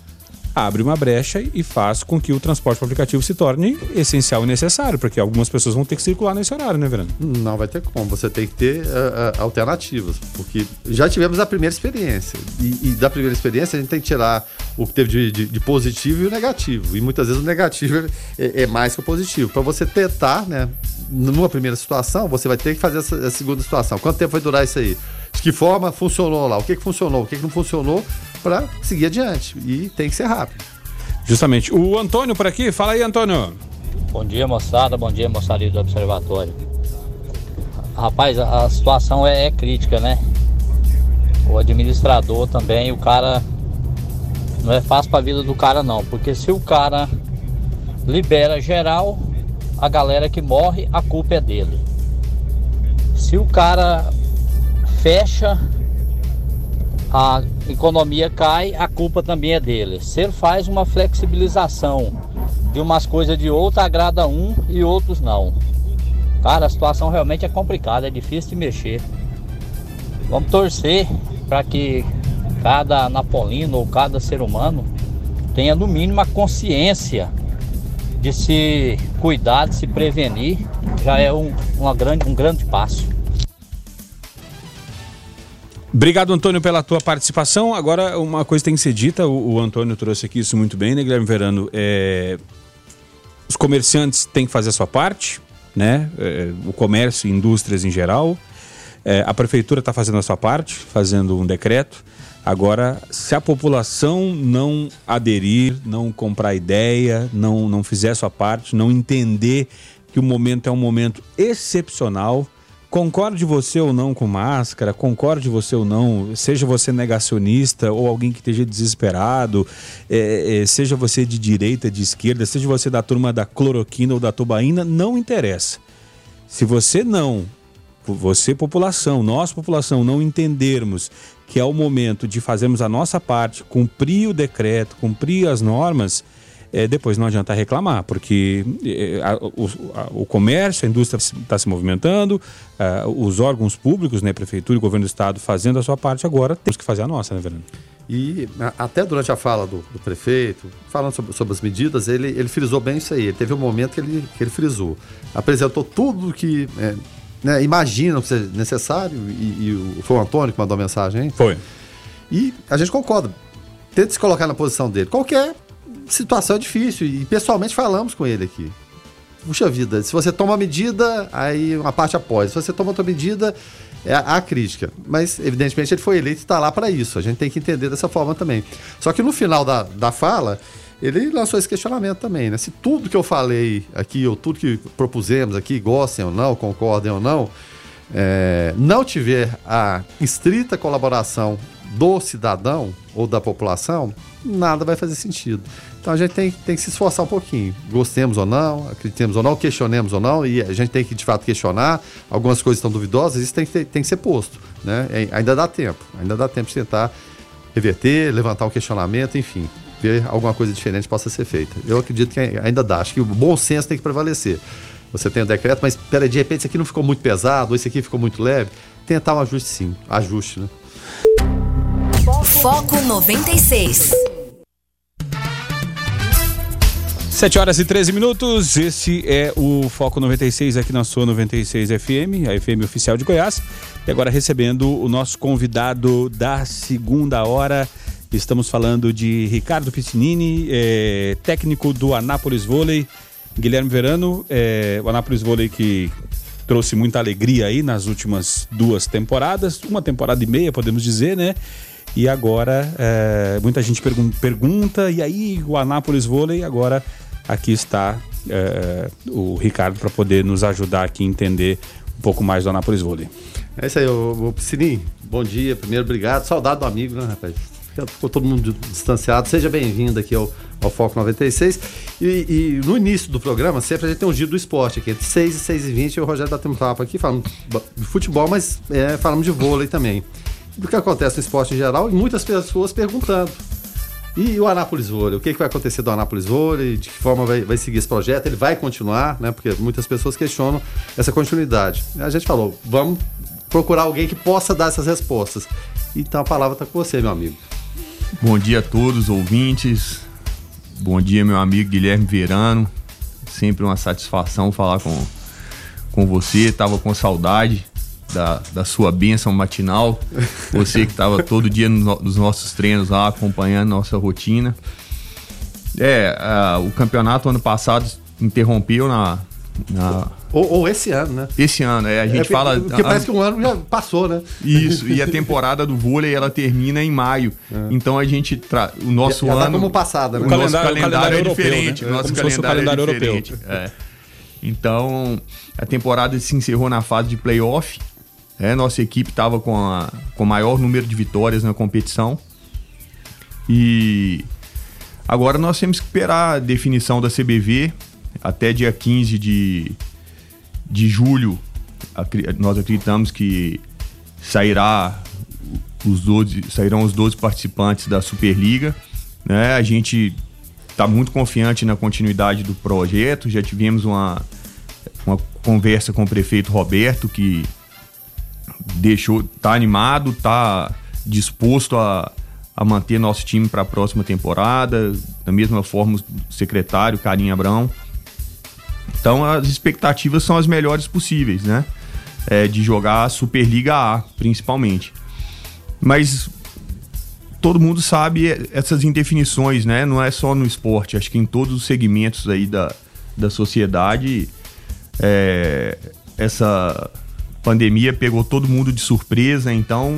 abre uma brecha e faz com que o transporte por aplicativo se torne essencial e necessário, porque algumas pessoas vão ter que circular nesse horário, né, Verano? Não vai ter como, você tem que ter uh, uh, alternativas, porque já tivemos a primeira experiência, e, e, da primeira experiência a gente tem que tirar o que teve de, de, de positivo e o negativo, e muitas vezes o negativo é, é mais que o positivo. Para você tentar, né, numa primeira situação, você vai ter que fazer essa, essa segunda situação. Quanto tempo vai durar isso aí? De que forma funcionou lá? O que, que funcionou? O que, que não funcionou? Para seguir adiante. E tem que ser rápido. Justamente. O Antônio por aqui. Fala aí, Antônio. Bom dia, moçada. Bom dia, moçada do Observatório. Rapaz, a, a situação é, é crítica, né? O administrador também, o cara. Não é fácil para a vida do cara, não. Porque se o cara libera geral, a galera que morre, a culpa é dele. Se o cara fecha, a economia cai, a culpa também é dele. Se ele faz uma flexibilização de umas coisas de outra, agrada um e outros não. Cara, a situação realmente é complicada, é difícil de mexer. Vamos torcer para que cada napolino ou cada ser humano tenha no mínimo a consciência de se cuidar, de se prevenir, já é um, uma grande, um grande passo. Obrigado, Antônio, pela tua participação. Agora, uma coisa tem que ser dita, o, o Antônio trouxe aqui isso muito bem, né, Guilherme Verano? É, os comerciantes têm que fazer a sua parte, né? É, o comércio, indústrias em geral. É, a prefeitura está fazendo a sua parte, fazendo um decreto. Agora, se a população não aderir, não comprar ideia, não, não fizer a sua parte, não entender que o momento é um momento excepcional, concorde você ou não com máscara, concorde você ou não, seja você negacionista ou alguém que esteja desesperado, é, é, seja você de direita, de esquerda, seja você da turma da cloroquina ou da tubaína, não interessa. Se você não, você população, nós população, não entendermos que é o momento de fazermos a nossa parte, cumprir o decreto, cumprir as normas, é, depois não adianta reclamar, porque é, a, o, a, o, comércio, a indústria está se movimentando, a, os órgãos públicos, né, prefeitura e governo do estado fazendo a sua parte, agora temos que fazer a nossa, né, Fernando? E até durante a fala do, do prefeito, falando sobre, sobre, as medidas, ele, ele frisou bem isso aí. Ele teve um momento que ele, que ele frisou. Apresentou tudo que é, né, imaginam ser necessário, e, e, foi o Antônio que mandou a mensagem, hein? Foi. E a gente concorda. Tenta se colocar na posição dele. Qualquer situação é difícil. E pessoalmente falamos com ele aqui. Puxa vida, se você toma uma medida, aí uma parte após. Se você toma outra medida, é a, a crítica. Mas, evidentemente, ele foi eleito e está lá para isso. A gente tem que entender dessa forma também. Só que no final da, da fala, ele lançou esse questionamento também, né? Se tudo que eu falei aqui, ou tudo que propusemos aqui, gostem ou não, concordem ou não, é, não tiver a estrita colaboração do cidadão ou da população, nada vai fazer sentido. Então a gente tem, tem que se esforçar um pouquinho. Gostemos ou não, acreditemos ou não, questionemos ou não, e a gente tem que de fato questionar. Algumas coisas estão duvidosas, isso tem que, ter, tem que ser posto. Né? É, ainda dá tempo, ainda dá tempo de tentar reverter, levantar um questionamento, enfim, ver alguma coisa diferente possa ser feita. Eu acredito que ainda dá. Acho que o bom senso tem que prevalecer. Você tem o decreto, mas pera, de repente isso aqui não ficou muito pesado, ou esse aqui ficou muito leve. Tentar um ajuste sim, ajuste, né? Foco 96. 7 horas e 13 minutos, esse é o Foco 96 aqui na sua 96 FM, a FM oficial de Goiás. E agora recebendo o nosso convidado da segunda hora. Estamos falando de Ricardo Piscinini, é, técnico do Anápolis Vôlei. Guilherme Verano, é, o Anápolis Vôlei que trouxe muita alegria aí nas últimas duas temporadas, uma temporada e meia, podemos dizer, né? E agora é, muita gente pergun pergunta, e aí o Anápolis Vôlei, agora aqui está é, o Ricardo para poder nos ajudar aqui a entender um pouco mais do Anápolis Vôlei. É isso aí, o, o Piscininho, bom dia, primeiro obrigado, saudade do amigo, né, rapaz? Ficou todo mundo distanciado, seja bem-vindo aqui ao, ao Foco 96. E, e, no início do programa, sempre a gente tem um giro do esporte aqui, entre 6 e 6 e 20, o Rogério bateu um papo aqui, falando de futebol, mas é, falamos de vôlei também do que acontece no esporte em geral e muitas pessoas perguntando. E o Anápolis Vôlei? O que, que vai acontecer do Anápolis Vôlei? De que forma vai, vai seguir esse projeto? Ele vai continuar, né? Porque muitas pessoas questionam essa continuidade. A gente falou, vamos procurar alguém que possa dar essas respostas. Então a palavra está com você, meu amigo. Bom dia a todos, ouvintes. Bom dia, meu amigo Guilherme Verano. Sempre uma satisfação falar com, com você. Tava com saudade da, da sua bênção matinal. <laughs> Você que estava todo dia no, nos nossos treinos lá, acompanhando nossa rotina. É, uh, o campeonato ano passado interrompeu na. na... Ou, ou, esse ano, né? Esse ano, é. A gente é, fala. Porque a, parece que um ano já passou, né? Isso, e a temporada do vôlei ela termina em maio. É. Então a gente. Tra... O nosso já, já tá ano. Tá como passada, né? O, o calendário, nosso calendário, é diferente. Né? O nosso calendário, calendário, é diferente. Europeu. É. Então, a temporada se encerrou na fase de playoff. É, nossa equipe estava com, a, com o maior número de vitórias na competição. E agora nós temos que esperar a definição da CBV até dia 15 de, de julho. Nós acreditamos que sairá os 12, sairão os 12 participantes da Superliga. Né? A gente está muito confiante na continuidade do projeto. Já tivemos uma, uma conversa com o prefeito Roberto, que deixou, tá animado, tá disposto a, a manter nosso time para a próxima temporada. Da mesma forma, o secretário Carinha Abrão. Então, as expectativas são as melhores possíveis, né? É, de jogar a Superliga A, principalmente. Mas todo mundo sabe essas indefinições, né? Não é só no esporte, acho que em todos os segmentos aí da, da sociedade, é, essa pandemia pegou todo mundo de surpresa, então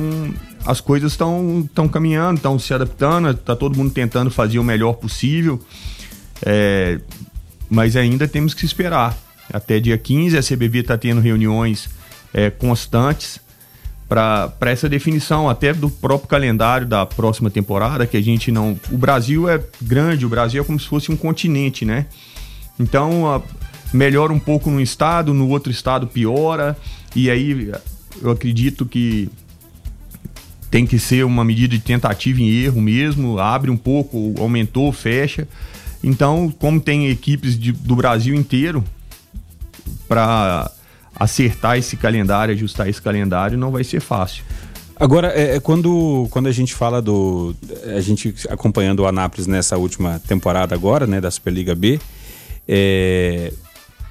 as coisas estão caminhando, estão se adaptando, está todo mundo tentando fazer o melhor possível, é, mas ainda temos que esperar. Até dia 15 a CBV está tendo reuniões é, constantes para essa definição até do próprio calendário da próxima temporada, que a gente não. O Brasil é grande, o Brasil é como se fosse um continente, né? Então, a, melhora um pouco num estado, no outro estado piora, e aí eu acredito que tem que ser uma medida de tentativa em erro mesmo, abre um pouco, aumentou, fecha. Então, como tem equipes de, do Brasil inteiro para acertar esse calendário, ajustar esse calendário, não vai ser fácil. Agora, é, é, quando, quando a gente fala do. A gente acompanhando o Anápolis nessa última temporada agora, né, da Superliga B, é,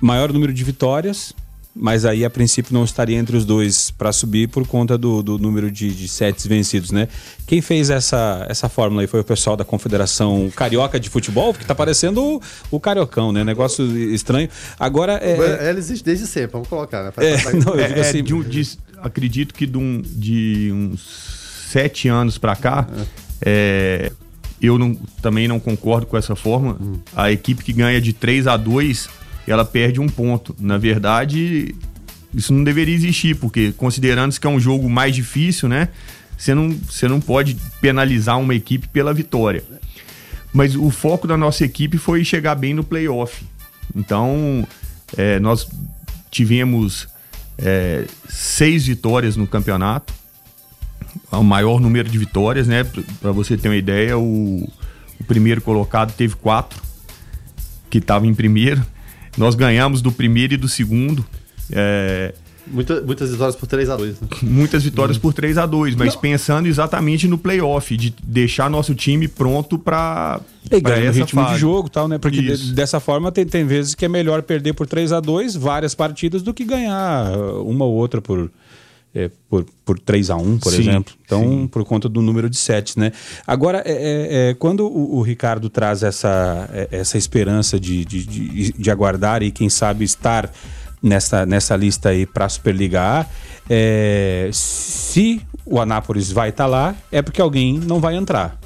maior número de vitórias, mas aí a princípio não estaria entre os dois para subir por conta do, do número de, de, sets vencidos, né? Quem fez essa, essa fórmula aí foi o pessoal da Confederação Carioca de Futebol, que tá parecendo o, o Cariocão, né? Negócio estranho. Agora é. Ela existe desde sempre, vamos colocar, né? É, <laughs> não, eu digo é, assim, de, de, acredito que de, um, de uns sete anos para cá, é. eu não, também não concordo com essa forma. Hum. A equipe que ganha de 3 a 2 ela perde um ponto. Na verdade, isso não deveria existir, porque considerando que é um jogo mais difícil, né? Você não, você não pode penalizar uma equipe pela vitória. Mas o foco da nossa equipe foi chegar bem no playoff. Então, é, nós tivemos é, seis vitórias no campeonato, o maior número de vitórias, né? Para você ter uma ideia, o, o primeiro colocado teve quatro, que estava em primeiro. Nós ganhamos do primeiro e do segundo. É... Muita, muitas vitórias por 3 a 2 né? Muitas vitórias por 3 a 2 mas Não. pensando exatamente no playoff, de deixar nosso time pronto para essa ritmo fase. de jogo tal, né? Porque de, dessa forma tem, tem vezes que é melhor perder por 3 a 2 várias partidas do que ganhar uma ou outra por, é, por, por 3 a 1 por sim, exemplo. Então, sim. por conta do número de sets, né? Agora, é, é, é, quando o, o, Ricardo traz essa, é, essa esperança de, de, de, de, aguardar e, quem sabe, estar nessa, nessa lista aí para a Superliga A, é, se o Anápolis vai estar tá lá, é porque alguém não vai entrar.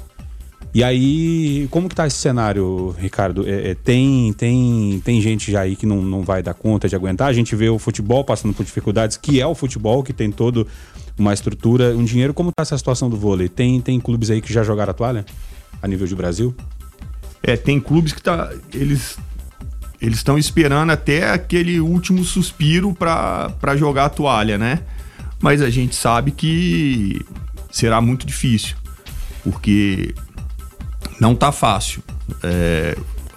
E aí, como que tá esse cenário, Ricardo? É, é, tem, tem, tem gente já aí que não, não vai dar conta de aguentar. A gente vê o futebol passando por dificuldades, que é o futebol, que tem todo uma estrutura, um dinheiro. Como tá essa situação do vôlei? Tem, tem clubes aí que já jogaram a toalha a nível de Brasil? É, tem clubes que tá, eles eles estão esperando até aquele último suspiro para jogar a toalha, né? Mas a gente sabe que será muito difícil, porque não tá fácil. É,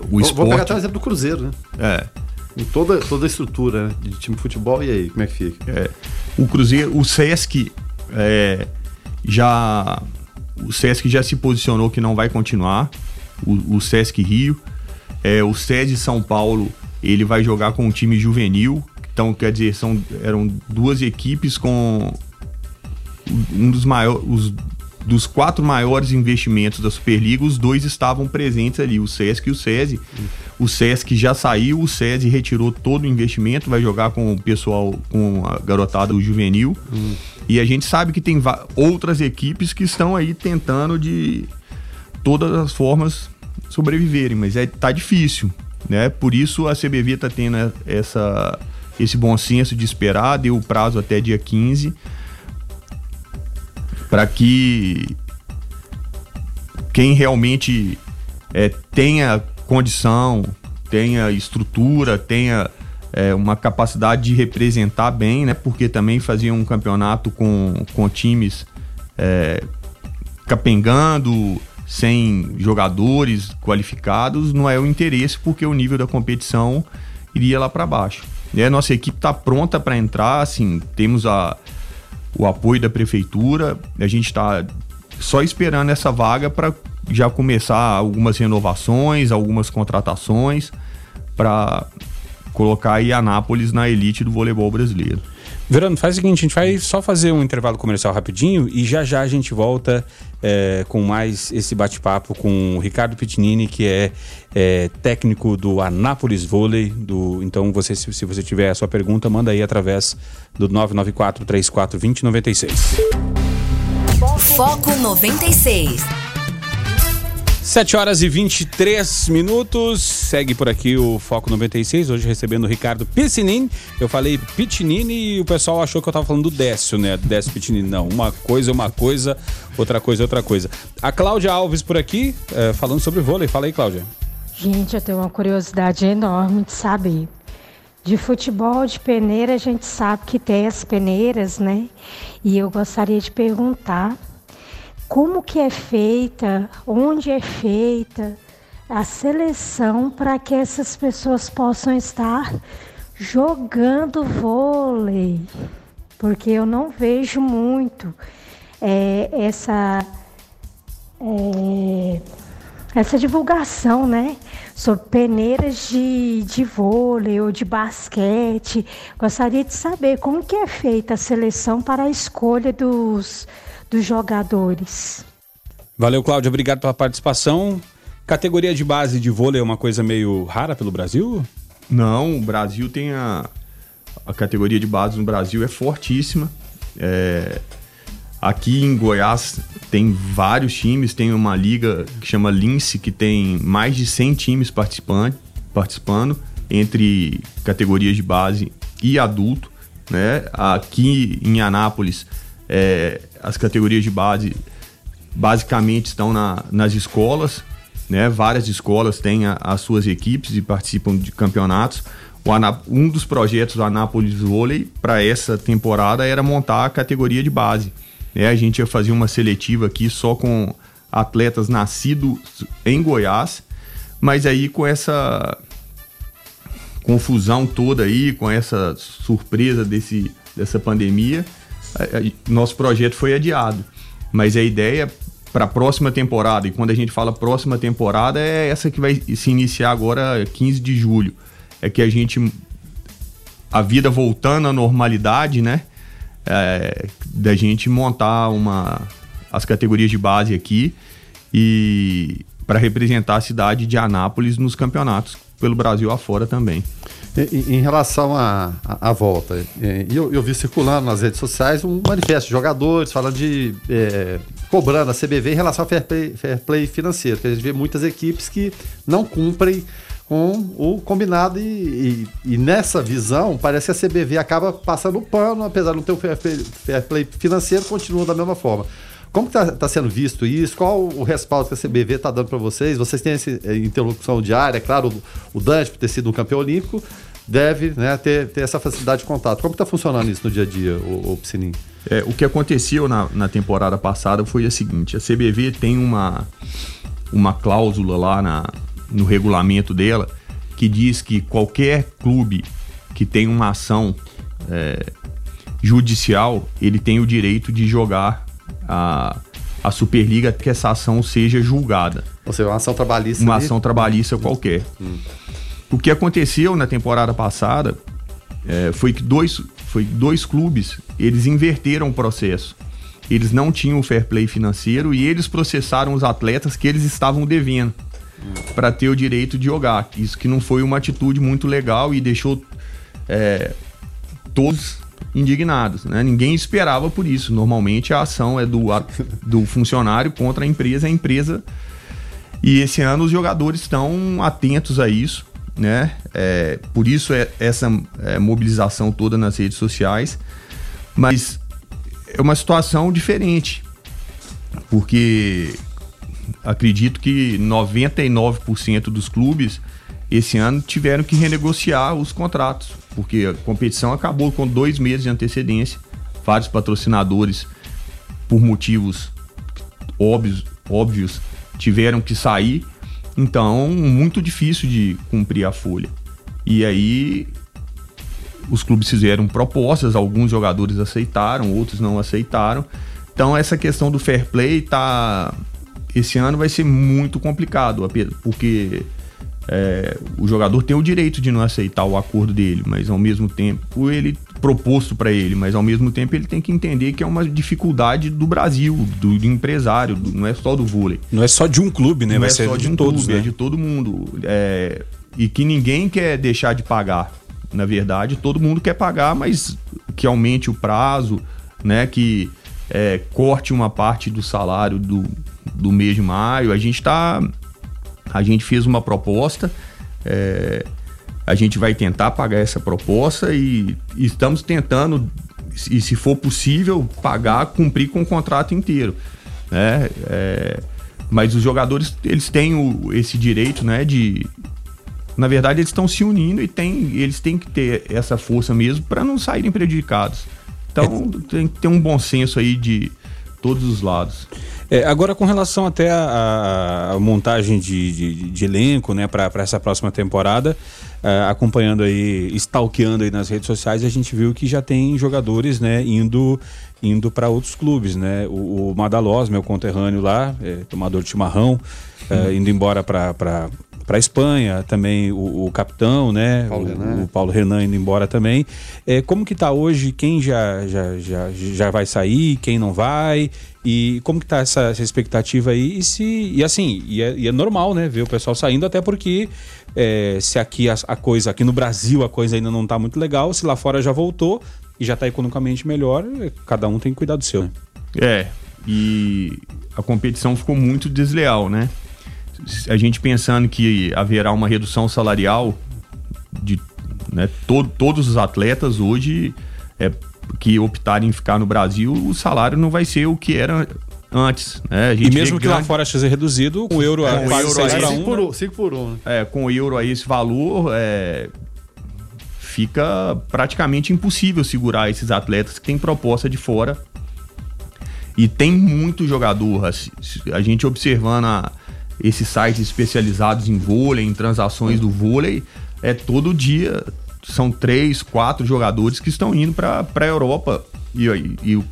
o esporte... Vou pegar até o exemplo do Cruzeiro, né? É. Em toda, toda a estrutura né? de time de futebol, e aí, como é que fica? É, o Cruzeiro, o Sesc é, já. O Sesc já se posicionou que não vai continuar. O, o Sesc Rio. É, o SESI São Paulo, ele vai jogar com um time juvenil. Então, quer dizer, são, eram duas equipes com um dos maiores dos quatro maiores investimentos da Superliga, os dois estavam presentes ali, o Sesc e o SESI. O Sesc já saiu, o SESI retirou todo o investimento, vai jogar com o pessoal, com a garotada do juvenil. Hum. E a gente sabe que tem outras equipes que estão aí tentando de todas as formas sobreviverem, mas é, tá difícil, né? Por isso a CBV tá tendo essa, esse bom senso de esperar, deu o prazo até dia 15 para que quem realmente é, tenha condição, tenha estrutura, tenha é, uma capacidade de representar bem, né? Porque também fazia um campeonato com, com times é, capengando, sem jogadores qualificados, não é o interesse, porque o nível da competição iria lá para baixo. E a nossa equipe está pronta para entrar, assim, temos a, o apoio da prefeitura, a gente está só esperando essa vaga para já começar algumas renovações, algumas contratações para colocar aí Anápolis na elite do voleibol brasileiro. Verano, faz o seguinte, a gente vai só fazer um intervalo comercial rapidinho e já já a gente volta é, com mais esse bate-papo com o Ricardo Pitinini, que é, é, técnico do Anápolis Vôlei. Do, então, você, se, se você tiver a sua pergunta, manda aí através do 994 34 2096. Foco 96. 7 horas e 23 minutos. Segue por aqui o Foco 96, hoje recebendo o Ricardo Piscinini. Eu falei Pitinini e o pessoal achou que eu tava falando do Décio, né? Décio Pitinini. Não, uma coisa é uma coisa, outra coisa é outra coisa. A Cláudia Alves por aqui, é, falando sobre vôlei. Fala aí, Cláudia. Gente, eu tenho uma curiosidade enorme de saber. De futebol de peneira, a gente sabe que tem as peneiras, né? E eu gostaria de perguntar como que é feita, onde é feita a seleção para que essas pessoas possam estar jogando vôlei, porque eu não vejo muito é, essa é, essa divulgação, né, sobre peneiras de, de vôlei ou de basquete. Gostaria de saber como que é feita a seleção para a escolha dos dos jogadores. Valeu, Cláudia. Obrigado pela participação. Categoria de base de vôlei é uma coisa meio rara pelo Brasil? Não, o Brasil tem a. A categoria de base no Brasil é fortíssima. É, aqui em Goiás tem vários times, tem uma liga que chama Lince, que tem mais de 100 times participando, participando entre categorias de base e adulto. Né? Aqui em Anápolis é, as categorias de base basicamente estão na, nas escolas, né? Várias escolas têm a, as suas equipes e participam de campeonatos. um dos projetos do Anápolis Vôlei para essa temporada era montar a categoria de base. Né? A gente ia fazer uma seletiva aqui só com atletas nascidos em Goiás, mas aí com essa confusão toda aí, com essa surpresa desse, dessa pandemia, nosso projeto foi adiado. Mas a ideia para a próxima temporada, e quando a gente fala próxima temporada, é essa que vai se iniciar agora 15 de julho. É que a gente. A vida voltando à normalidade, né? É, da gente montar uma, as categorias de base aqui e para representar a cidade de Anápolis nos campeonatos pelo Brasil afora também. Em, relação à a, volta, é, eu, eu, vi circulando nas redes sociais um manifesto de jogadores falando de é, cobrando a CBV em relação ao fair play, fair play financeiro, que a gente vê muitas equipes que não cumprem com o combinado e, e, e, nessa visão parece que a CBV acaba passando o pano, apesar de não ter o fair play, fair play financeiro, continua da mesma forma. Como está tá sendo visto isso? Qual o respaldo que a CBV está dando para vocês? Vocês têm essa eh, interlocução diária, claro, o Dante, por ter sido um campeão olímpico, deve né, ter, ter essa facilidade de contato. Como está funcionando isso no dia a dia, o, o Piscininho? É, o que aconteceu na, na temporada passada foi a seguinte: a CBV tem uma, uma cláusula lá na, no regulamento dela que diz que qualquer clube que tem uma ação é, judicial ele tem o direito de jogar a, a Superliga que essa ação seja julgada. Ou seja, uma ação trabalhista. Uma ali? ação trabalhista qualquer. Hum. O que aconteceu na temporada passada é, foi que dois, foi dois clubes eles inverteram o processo. Eles não tinham o fair play financeiro e eles processaram os atletas que eles estavam devendo hum. para ter o direito de jogar. Isso que não foi uma atitude muito legal e deixou é, todos indignados. Né? Ninguém esperava por isso. Normalmente a ação é do, do funcionário contra a empresa, a empresa. E esse ano os jogadores estão atentos a isso. Né? É, por isso é essa é, mobilização toda nas redes sociais. Mas é uma situação diferente. Porque acredito que 99% dos clubes esse ano tiveram que renegociar os contratos, porque a competição acabou com dois meses de antecedência. Vários patrocinadores, por motivos óbvios, óbvios, tiveram que sair. Então, muito difícil de cumprir a folha. E aí, os clubes fizeram propostas, alguns jogadores aceitaram, outros não aceitaram. Então, essa questão do fair play tá. Esse ano vai ser muito complicado, porque é, o jogador tem o direito de não aceitar o acordo dele, mas ao mesmo tempo ele proposto para ele, mas ao mesmo tempo ele tem que entender que é uma dificuldade do Brasil, do, do empresário, do, não é só do vôlei. Não é só de um clube, né? Não Vai é ser só de, um todos, clube, né? é de todo mundo. É, e que ninguém quer deixar de pagar. Na verdade, todo mundo quer pagar, mas que aumente o prazo, né? Que é, corte uma parte do salário do, do mês de maio. A gente está a gente fez uma proposta, é, a gente vai tentar pagar essa proposta e, e estamos tentando, e se for possível, pagar, cumprir com o contrato inteiro. Né? É, mas os jogadores, eles têm o, esse direito, né, de... Na verdade, eles estão se unindo e tem, eles têm que ter essa força mesmo para não saírem prejudicados. Então, tem que ter um bom senso aí de todos os lados. É, agora, com relação até a, a montagem de, de, de, elenco, né, para essa próxima temporada, uh, acompanhando aí, stalkeando aí nas redes sociais, a gente viu que já tem jogadores, né, indo indo para outros clubes, né? O, o Madalós, meu conterrâneo lá, é, tomador de chimarrão, uh, indo embora para para Espanha, também o, o capitão, né? Paulo o, o Paulo Renan indo embora também. É, como que tá hoje? Quem já, já, já, já vai sair? Quem não vai? E como que tá essa, essa expectativa aí? E se e assim, e é, e é normal, né? Ver o pessoal saindo, até porque é, se aqui a, a, coisa, aqui no Brasil a coisa ainda não tá muito legal, se lá fora já voltou e já tá economicamente melhor, cada um tem que cuidar do seu. Né? É, e a competição ficou muito desleal, né? a gente pensando que haverá uma redução salarial de né, to todos os atletas hoje é, que optarem em ficar no Brasil, o salário não vai ser o que era antes. Né? e mesmo que grande... lá fora seja reduzido, com o euro é, a quase euro 6 para 5 por 1. 5 por 1 né? é, com o euro a esse valor, é, fica praticamente impossível segurar esses atletas que têm proposta de fora. E tem muito jogador. A gente observando a, esses sites especializados em vôlei, em transações do vôlei, é todo dia são três, quatro jogadores que estão indo para a Europa. E, e, e,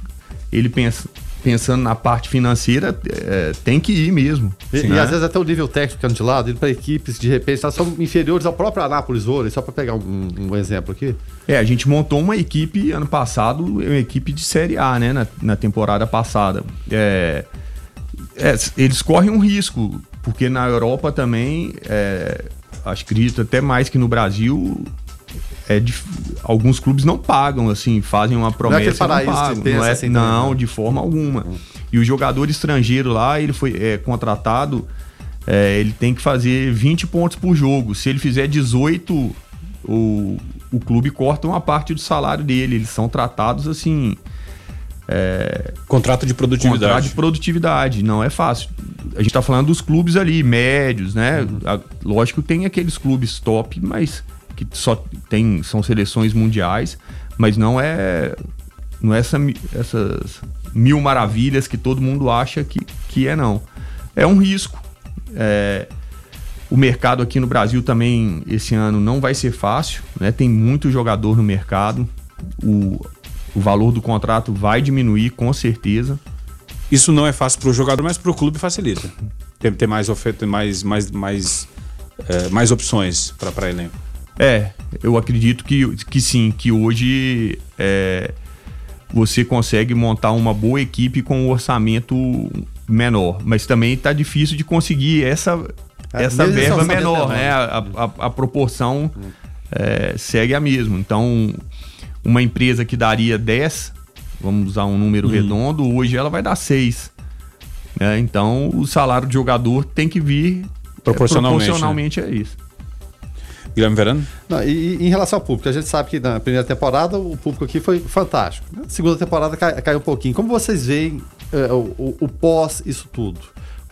ele pensa, pensando na parte financeira, é, tem que ir mesmo. E, né? e, às vezes até o nível técnico ficando de lado, indo para equipes de repente são inferiores ao próprio Anápolis Vôlei, só para pegar um, um, exemplo aqui. É, a gente montou uma equipe ano passado, uma equipe de Série A, né, na, na temporada passada. É, é, eles correm um risco, porque na Europa também, é, acho que acredito até mais que no Brasil, é de, alguns clubes não pagam, assim, fazem uma promessa não é não pagam. Não, é, assim não também, de forma alguma. E o jogador estrangeiro lá, ele foi é, contratado, é, ele tem que fazer 20 pontos por jogo. Se ele fizer 18, o, o clube corta uma parte do salário dele. Eles são tratados assim. É, contrato de produtividade. Contrato de produtividade, não é fácil. A gente está falando dos clubes ali, médios, né? Uhum. A, lógico que tem aqueles clubes top, mas que só tem, são seleções mundiais, mas não é, não é essa, essas mil maravilhas que todo mundo acha que, que é, não. É um risco. É, o mercado aqui no Brasil também, esse ano, não vai ser fácil, né? Tem muito jogador no mercado. O, o valor do contrato vai diminuir com certeza. Isso não é fácil para o jogador, mas para o clube facilita. Tem, ter mais oferta, mais, mais, mais, é, mais opções para elenco. É, eu acredito que, que sim, que hoje é, você consegue montar uma boa equipe com um orçamento menor, mas também está difícil de conseguir essa, é, essa verba menor, né? A, a, a proporção é, segue a mesma. Então, uma empresa que daria 10, vamos usar um número Uhum. redondo, hoje ela vai dar 6. Né? Então, o salário do jogador tem que vir Proporcionalmente, é, proporcionalmente a isso. Guilherme Verano? Não, e, e em relação ao público, a gente sabe que na primeira temporada o público aqui foi fantástico. Na segunda temporada cai, caiu um pouquinho. Como vocês veem é, o, o, o pós isso tudo?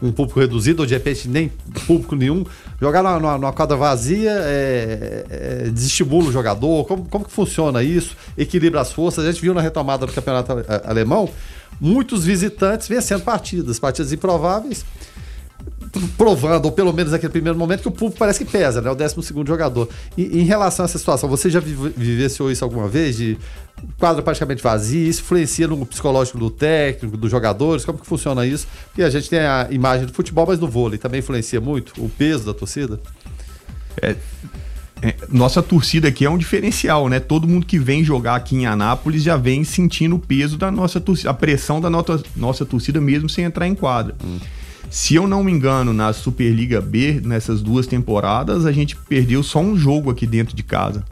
um público reduzido, ou de repente nem público nenhum. Jogar numa, numa, quadra vazia é, é, desestimula o jogador. Como, como que funciona isso? Equilibra as forças. A gente viu na retomada do campeonato alemão muitos visitantes vencendo partidas, partidas improváveis provando, ou pelo menos naquele primeiro momento, que o público parece que pesa, né? O 12 jogador. E, em relação a essa situação, você já vivenciou isso alguma vez? De quadro praticamente vazio, isso influencia no psicológico do técnico, dos jogadores? Como que funciona isso? Porque a gente tem a imagem do futebol, mas no vôlei também influencia muito o peso da torcida? É, é, nossa torcida aqui é um diferencial, né? Todo mundo que vem jogar aqui em Anápolis já vem sentindo o peso da nossa torcida, a pressão da nossa, nossa torcida mesmo sem entrar em quadra. Hum. Se eu não me engano, na Superliga B, nessas duas temporadas, a gente perdeu só um jogo aqui dentro de casa.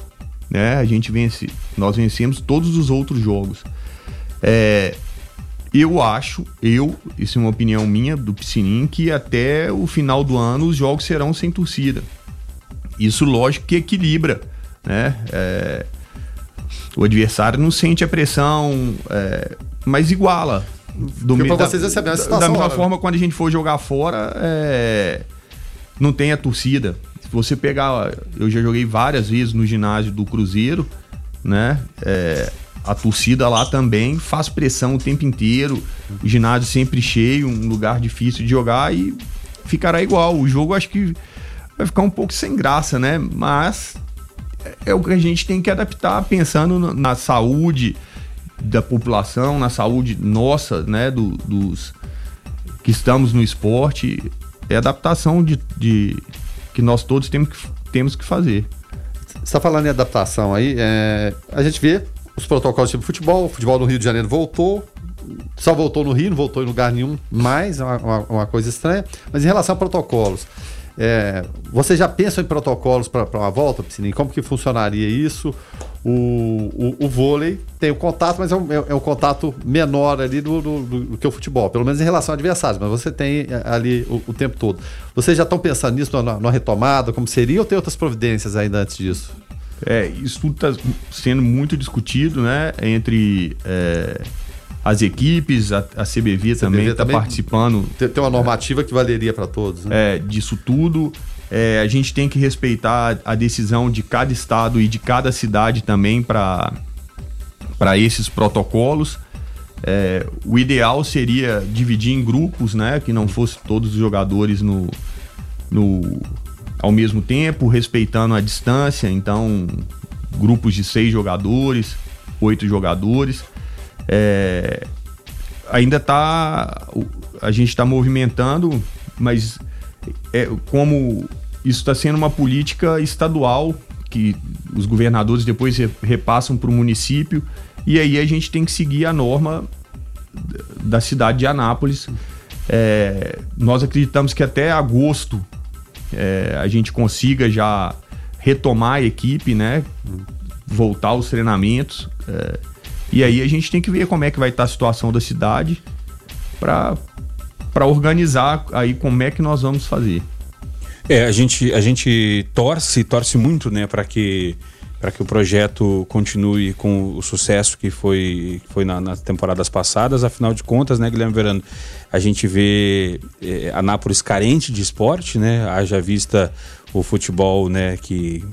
Né? A gente vence, nós vencemos todos os outros jogos. É, eu acho, eu, isso é uma opinião minha do Piscinim, que até o final do ano os jogos serão sem torcida. Isso, lógico, que equilibra, né? É, o adversário não sente a pressão, é, mas iguala do Porque pra vocês é a situação. Da mesma forma, quando a gente for jogar fora, é, não tem a torcida. Se você pegar. Eu já joguei várias vezes no ginásio do Cruzeiro, né? É, a torcida lá também faz pressão o tempo inteiro. O ginásio sempre cheio, um lugar difícil de jogar e ficará igual. O jogo acho que vai ficar um pouco sem graça, né? Mas é o que a gente tem que adaptar pensando na saúde da população, na saúde nossa, né, do, dos que estamos no esporte, é adaptação de, de que nós todos temos que, temos que fazer. Você está falando em adaptação aí, é, a gente vê os protocolos de futebol, o futebol no Rio de Janeiro voltou, só voltou no Rio, não voltou em lugar nenhum mais, é uma, uma, uma coisa estranha. Mas em relação a protocolos, é, você já pensa em protocolos para uma volta, Piscininho? Como que funcionaria isso? O, o, o, vôlei tem o contato, mas é um, é, é um contato menor ali do, do, do, do, que o futebol, pelo menos em relação a adversários, mas você tem é, ali o, o tempo todo. Vocês já estão pensando nisso na, na, retomada, como seria, ou tem outras providências ainda antes disso? É, isso tudo está sendo muito discutido, né, entre... É as equipes, a, a CBV, também está participando. Tem, tem, uma normativa que valeria para todos. Né? É, disso tudo. É, a gente tem que respeitar a decisão de cada estado e de cada cidade também para esses protocolos. É, o ideal seria dividir em grupos, né? Que não fosse todos os jogadores no, no, ao mesmo tempo, respeitando a distância. Então, grupos de seis jogadores, oito jogadores. É, ainda está. A gente está movimentando, mas é, como isso está sendo uma política estadual que os governadores depois repassam para o município e aí a gente tem que seguir a norma da cidade de Anápolis. É, nós acreditamos que até agosto é, a gente consiga já retomar a equipe, né? Voltar aos treinamentos. É, e aí a gente tem que ver como é que vai estar a situação da cidade para organizar aí como é que nós vamos fazer. É, a gente a gente torce, torce muito, né, para que para que o projeto continue com o sucesso que foi, foi na, nas temporadas passadas. Afinal de contas, né, Guilherme Verano, a gente vê é, Anápolis carente de esporte, né? Haja vista o futebol, né, que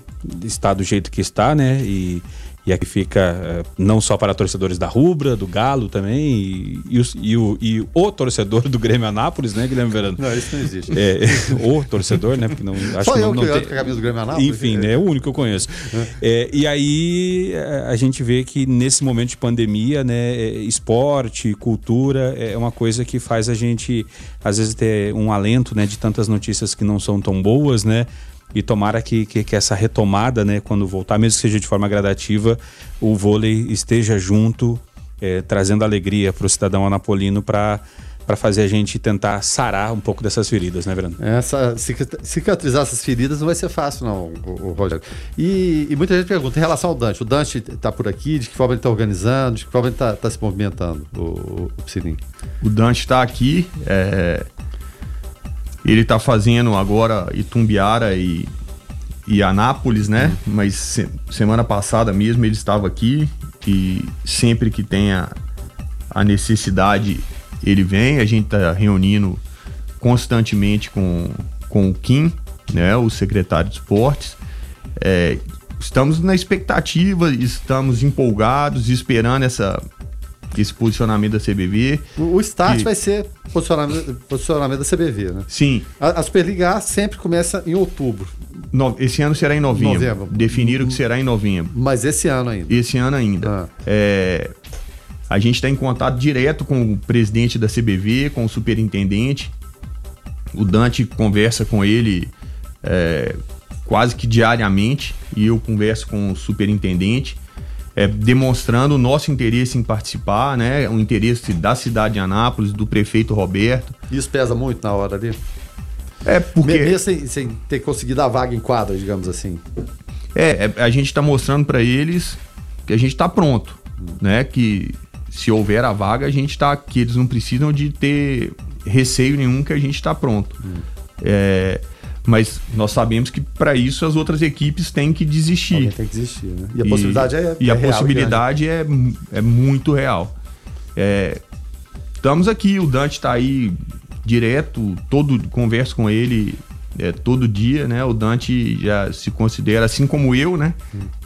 está do jeito que está, né? E, e aqui fica eh, não só para torcedores da Rubra, do Galo também, e, e, o, e, o, e o torcedor do Grêmio Anápolis, né, Guilherme Verano? Não, isso não existe. É, o torcedor, né? Porque não, acho só que não, não que tem... a camisa do Grêmio Anápolis. Enfim, né, é o único que eu conheço. É. É, e aí eh, a gente vê que nesse momento de pandemia, né, esporte, cultura é uma coisa que faz a gente, às vezes, ter um alento, né, de tantas notícias que não são tão boas, né? E tomara que, que, que, essa retomada, né, quando voltar, mesmo que seja de forma gradativa, o vôlei esteja junto, é, trazendo alegria para o cidadão anapolino para para fazer a gente tentar sarar um pouco dessas feridas, né, Verano? Essa, cicatrizar essas feridas não vai ser fácil, não, o, o Rogério. E, e, muita gente pergunta em relação ao Dante. O Dante está por aqui, de que forma ele está organizando, de que forma ele está tá se movimentando, o, o, o O Dante está aqui, é, ele está fazendo agora Itumbiara e, e Anápolis, né? Uhum. Mas se, semana passada mesmo ele estava aqui e sempre que tem a, a necessidade ele vem. A gente está reunindo constantemente com, com o Kim, né, o secretário de esportes. É, estamos na expectativa, estamos empolgados, esperando essa, esse posicionamento da CBV. O, o start vai ser posicionamento, posicionamento da CBV, né? Sim. A, a Superliga A sempre começa em outubro. No, esse ano será em novembro. Novembro. Definiram que será em novembro. Mas esse ano ainda. Esse ano ainda. Ah. É, a gente está em contato direto com o presidente da CBV, com o superintendente. O Dante conversa com ele é, quase que diariamente e eu converso com o superintendente, é, demonstrando o nosso interesse em participar, né? O interesse da cidade de Anápolis, do prefeito Roberto. Isso pesa muito na hora ali? É porque. Mesmo sem, sem ter conseguido a vaga em quadra, digamos assim. É, é a gente está mostrando para eles que a gente está pronto, né? Que se houver a vaga, a gente está que eles não precisam de ter receio nenhum que a gente está pronto. Hum. É, mas nós sabemos que para isso as outras equipes têm que desistir. Alguém tem que desistir, né? E a possibilidade é E é a real, possibilidade é, é muito real. É, estamos aqui, o Dante está aí direto, todo converso com ele é, todo dia, né? O Dante já se considera, assim como eu, né?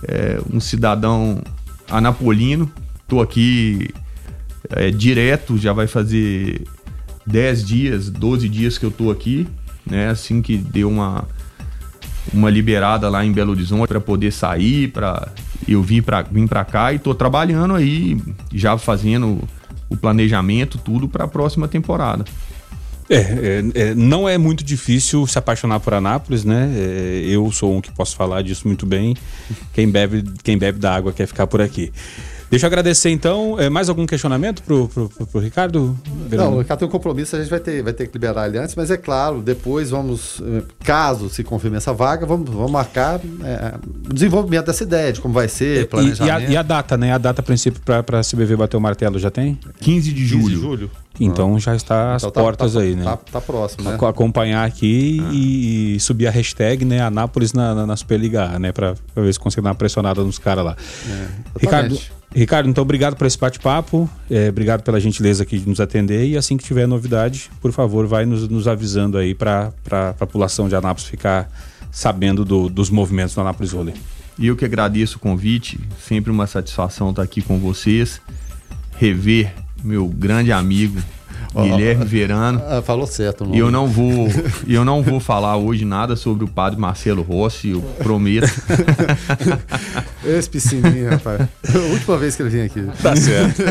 É, um cidadão anapolino. Tô aqui é, direto, já vai fazer 10 dias, 12 dias que eu tô aqui, né? Assim que deu uma uma liberada lá em Belo Horizonte para poder sair, para eu vir para vir para cá e tô trabalhando aí, já fazendo o planejamento tudo para a próxima temporada. É, é, é, não é muito difícil se apaixonar por Anápolis, né? É, eu sou um que posso falar disso muito bem. Quem bebe, quem bebe da água quer ficar por aqui. Deixa eu agradecer então. É, mais algum questionamento pro, pro, pro, pro Ricardo? Não, o Ricardo tem um compromisso, a gente vai ter, vai ter que liberar ele antes, mas é claro, depois vamos, eh, caso se confirme essa vaga, vamos, vamos marcar é, o desenvolvimento dessa ideia, de como vai ser, E, e, planejamento. a, e a data, né? A data a princípio para a CBV bater o martelo já tem? 15 de 15 julho. de julho. Então já está às Então tá- portas tá- aí, né? Tá, tá próximo, né? Ac- acompanhar aqui e, e subir a hashtag, né? Anápolis na, na, na Superliga A, né? Pra, pra ver se consegue dar uma pressionada nos caras lá. Ricardo, exatamente. Ricardo, então obrigado por esse bate-papo. é, obrigado pela gentileza aqui de nos atender. E assim que tiver novidade, por favor, vai nos, nos avisando aí para a população de Anápolis ficar sabendo do- dos movimentos do Anápolis Vôlei. E eu que agradeço o convite, sempre uma satisfação estar aqui com vocês, rever meu grande amigo Guilherme Verano. Ah, falou certo. o nome. E eu não vou, eu não vou falar hoje nada sobre o padre Marcelo Rossi, eu prometo. <laughs> Esse piscininho, rapaz. A última vez que ele vinha aqui. Tá certo.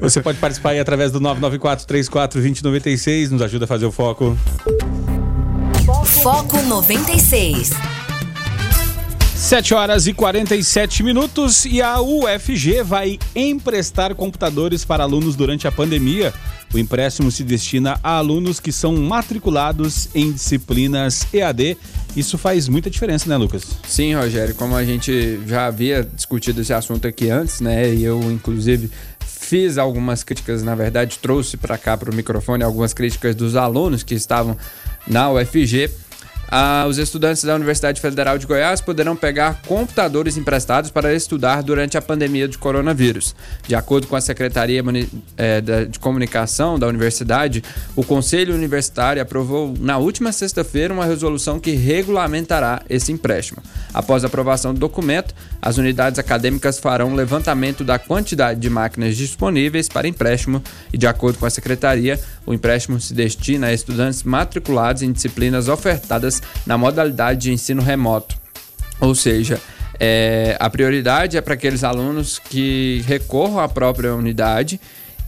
Você pode participar aí através do 994-34-2096. Nos ajuda a fazer o foco. Foco 96. 7 horas e 47 minutos e a UFG vai emprestar computadores para alunos durante a pandemia. O empréstimo se destina a alunos que são matriculados em disciplinas EAD. Isso faz muita diferença, né, Lucas? Sim, Rogério, como a gente já havia discutido esse assunto aqui antes, né? E eu, inclusive, fiz algumas críticas, na verdade, trouxe para cá para o microfone algumas críticas dos alunos que estavam na UFG. Ah, os estudantes da Universidade Federal de Goiás poderão pegar computadores emprestados para estudar durante a pandemia de coronavírus. De acordo com a Secretaria eh, de Comunicação da Universidade, o Conselho Universitário aprovou na última sexta-feira uma resolução que regulamentará esse empréstimo. Após a aprovação do documento, as unidades acadêmicas farão um levantamento da quantidade de máquinas disponíveis para empréstimo e, de acordo com a secretaria, o empréstimo se destina a estudantes matriculados em disciplinas ofertadas na modalidade de ensino remoto. Ou seja, é, a prioridade é para aqueles alunos que recorram à própria unidade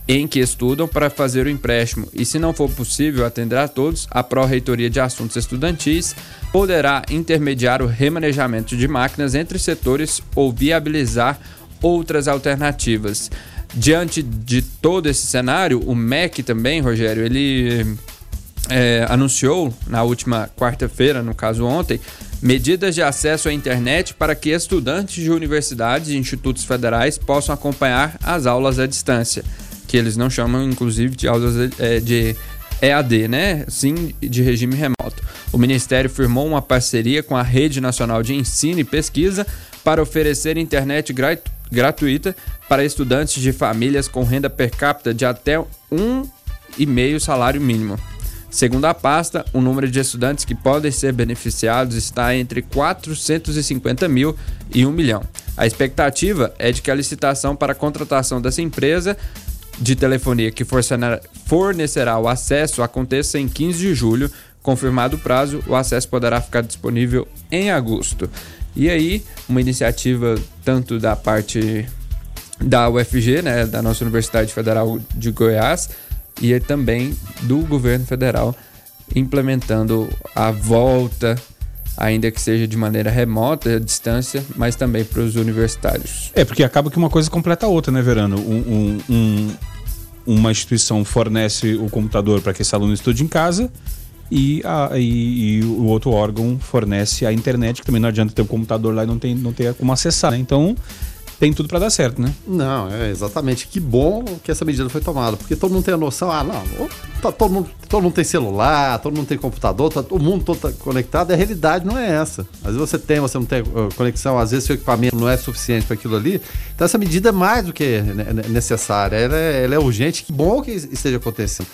em que estudam para fazer o empréstimo. E se não for possível atender a todos, a Pró-Reitoria de Assuntos Estudantis poderá intermediar o remanejamento de máquinas entre setores ou viabilizar outras alternativas. Diante de todo esse cenário, o MEC também, Rogério, ele é, anunciou na última quarta-feira, no caso ontem, medidas de acesso à internet para que estudantes de universidades e institutos federais possam acompanhar as aulas à distância, que eles não chamam, inclusive, de aulas é, de EAD, né? Sim, de regime remoto. O Ministério firmou uma parceria com a Rede Nacional de Ensino e Pesquisa para oferecer internet gra- gratuita para estudantes de famílias com renda per capita de até um e meio salário mínimo. Segundo a pasta, o número de estudantes que podem ser beneficiados está entre 450 mil e 1 milhão. A expectativa é de que a licitação para a contratação dessa empresa de telefonia que fornecerá o acesso aconteça em 15 de julho. Confirmado o prazo, o acesso poderá ficar disponível em agosto. E aí, uma iniciativa tanto da parte da UFG, né, da nossa Universidade Federal de Goiás, e também do governo federal implementando a volta, ainda que seja de maneira remota, à distância, mas também para os universitários. É, porque acaba que uma coisa completa a outra, né, Verano? Um, um, um, uma instituição fornece o computador para que esse aluno estude em casa e, a, e, e, o outro órgão fornece a internet, que também não adianta ter um computador lá e não, tem, não ter como acessar, né? Então, tem tudo para dar certo, né? Não, é exatamente. Que bom que essa medida foi tomada, porque todo mundo tem a noção, ah, não, tá, todo, mundo, todo mundo tem celular, todo mundo tem computador, tá, o mundo todo tá conectado, a realidade não é essa. Às vezes você tem, você não tem uh, conexão, às vezes seu equipamento não é suficiente para aquilo ali. Então essa medida é mais do que necessária, ela é, ela é urgente, que bom que esteja acontecendo.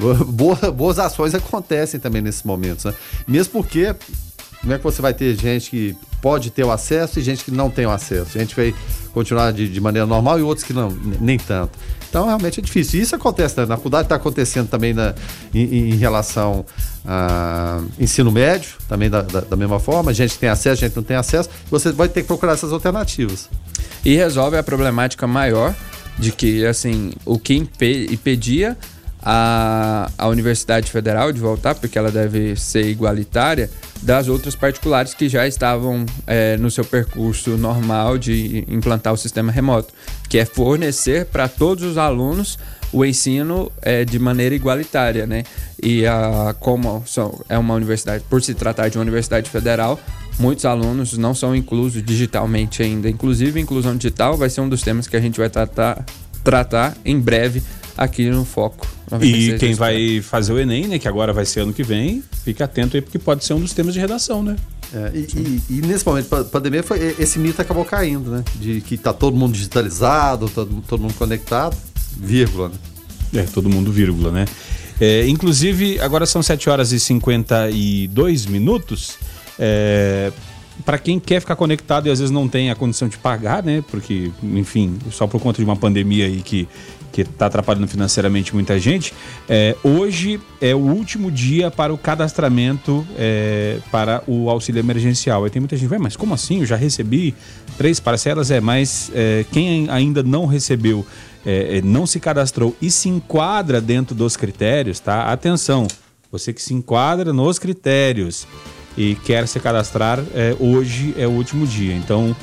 <laughs> Boa, boas ações acontecem também nesses momentos, né? Mesmo porque como é que você vai ter gente que pode ter o acesso e gente que não tem o acesso? Gente vai continuar de, de maneira normal e outros que não, nem tanto. Então, realmente é difícil. Isso acontece né? na faculdade, está acontecendo também na, em, em, relação a ensino médio, também da, da, da, mesma forma. Gente que tem acesso, gente que não tem acesso. Você vai ter que procurar essas alternativas. E resolve a problemática maior de que, assim, o que impedia a, a Universidade Federal de voltar, porque ela deve ser igualitária, das outras particulares que já estavam é, no seu percurso normal de implantar o sistema remoto, que é fornecer para todos os alunos o ensino é, de maneira igualitária, né? E a, como são, é uma universidade, por se tratar de uma universidade federal, muitos alunos não são inclusos digitalmente ainda. Inclusive, inclusão digital vai ser um dos temas que a gente vai tratar, tratar em breve aqui no Foco. E quem vai fazer o Enem, né, que agora vai ser ano que vem, fique atento aí, porque pode ser um dos temas de redação, né? É, e, e, e, nesse momento de pandemia, foi, esse mito acabou caindo, né? De que tá todo mundo digitalizado, todo, todo mundo conectado, vírgula, né? É, todo mundo vírgula, né? É, inclusive, agora são 7 horas e 52 minutos. É, para quem quer ficar conectado e às vezes não tem a condição de pagar, né? Porque, enfim, só por conta de uma pandemia aí que que está atrapalhando financeiramente muita gente. É, hoje é o último dia para o cadastramento é, para o auxílio emergencial. Aí tem muita gente, mas como assim? Eu já recebi três parcelas, é, mas é, quem ainda não recebeu, é, é, não se cadastrou e se enquadra dentro dos critérios, tá? Atenção, você que se enquadra nos critérios e quer se cadastrar, é, hoje é o último dia. Então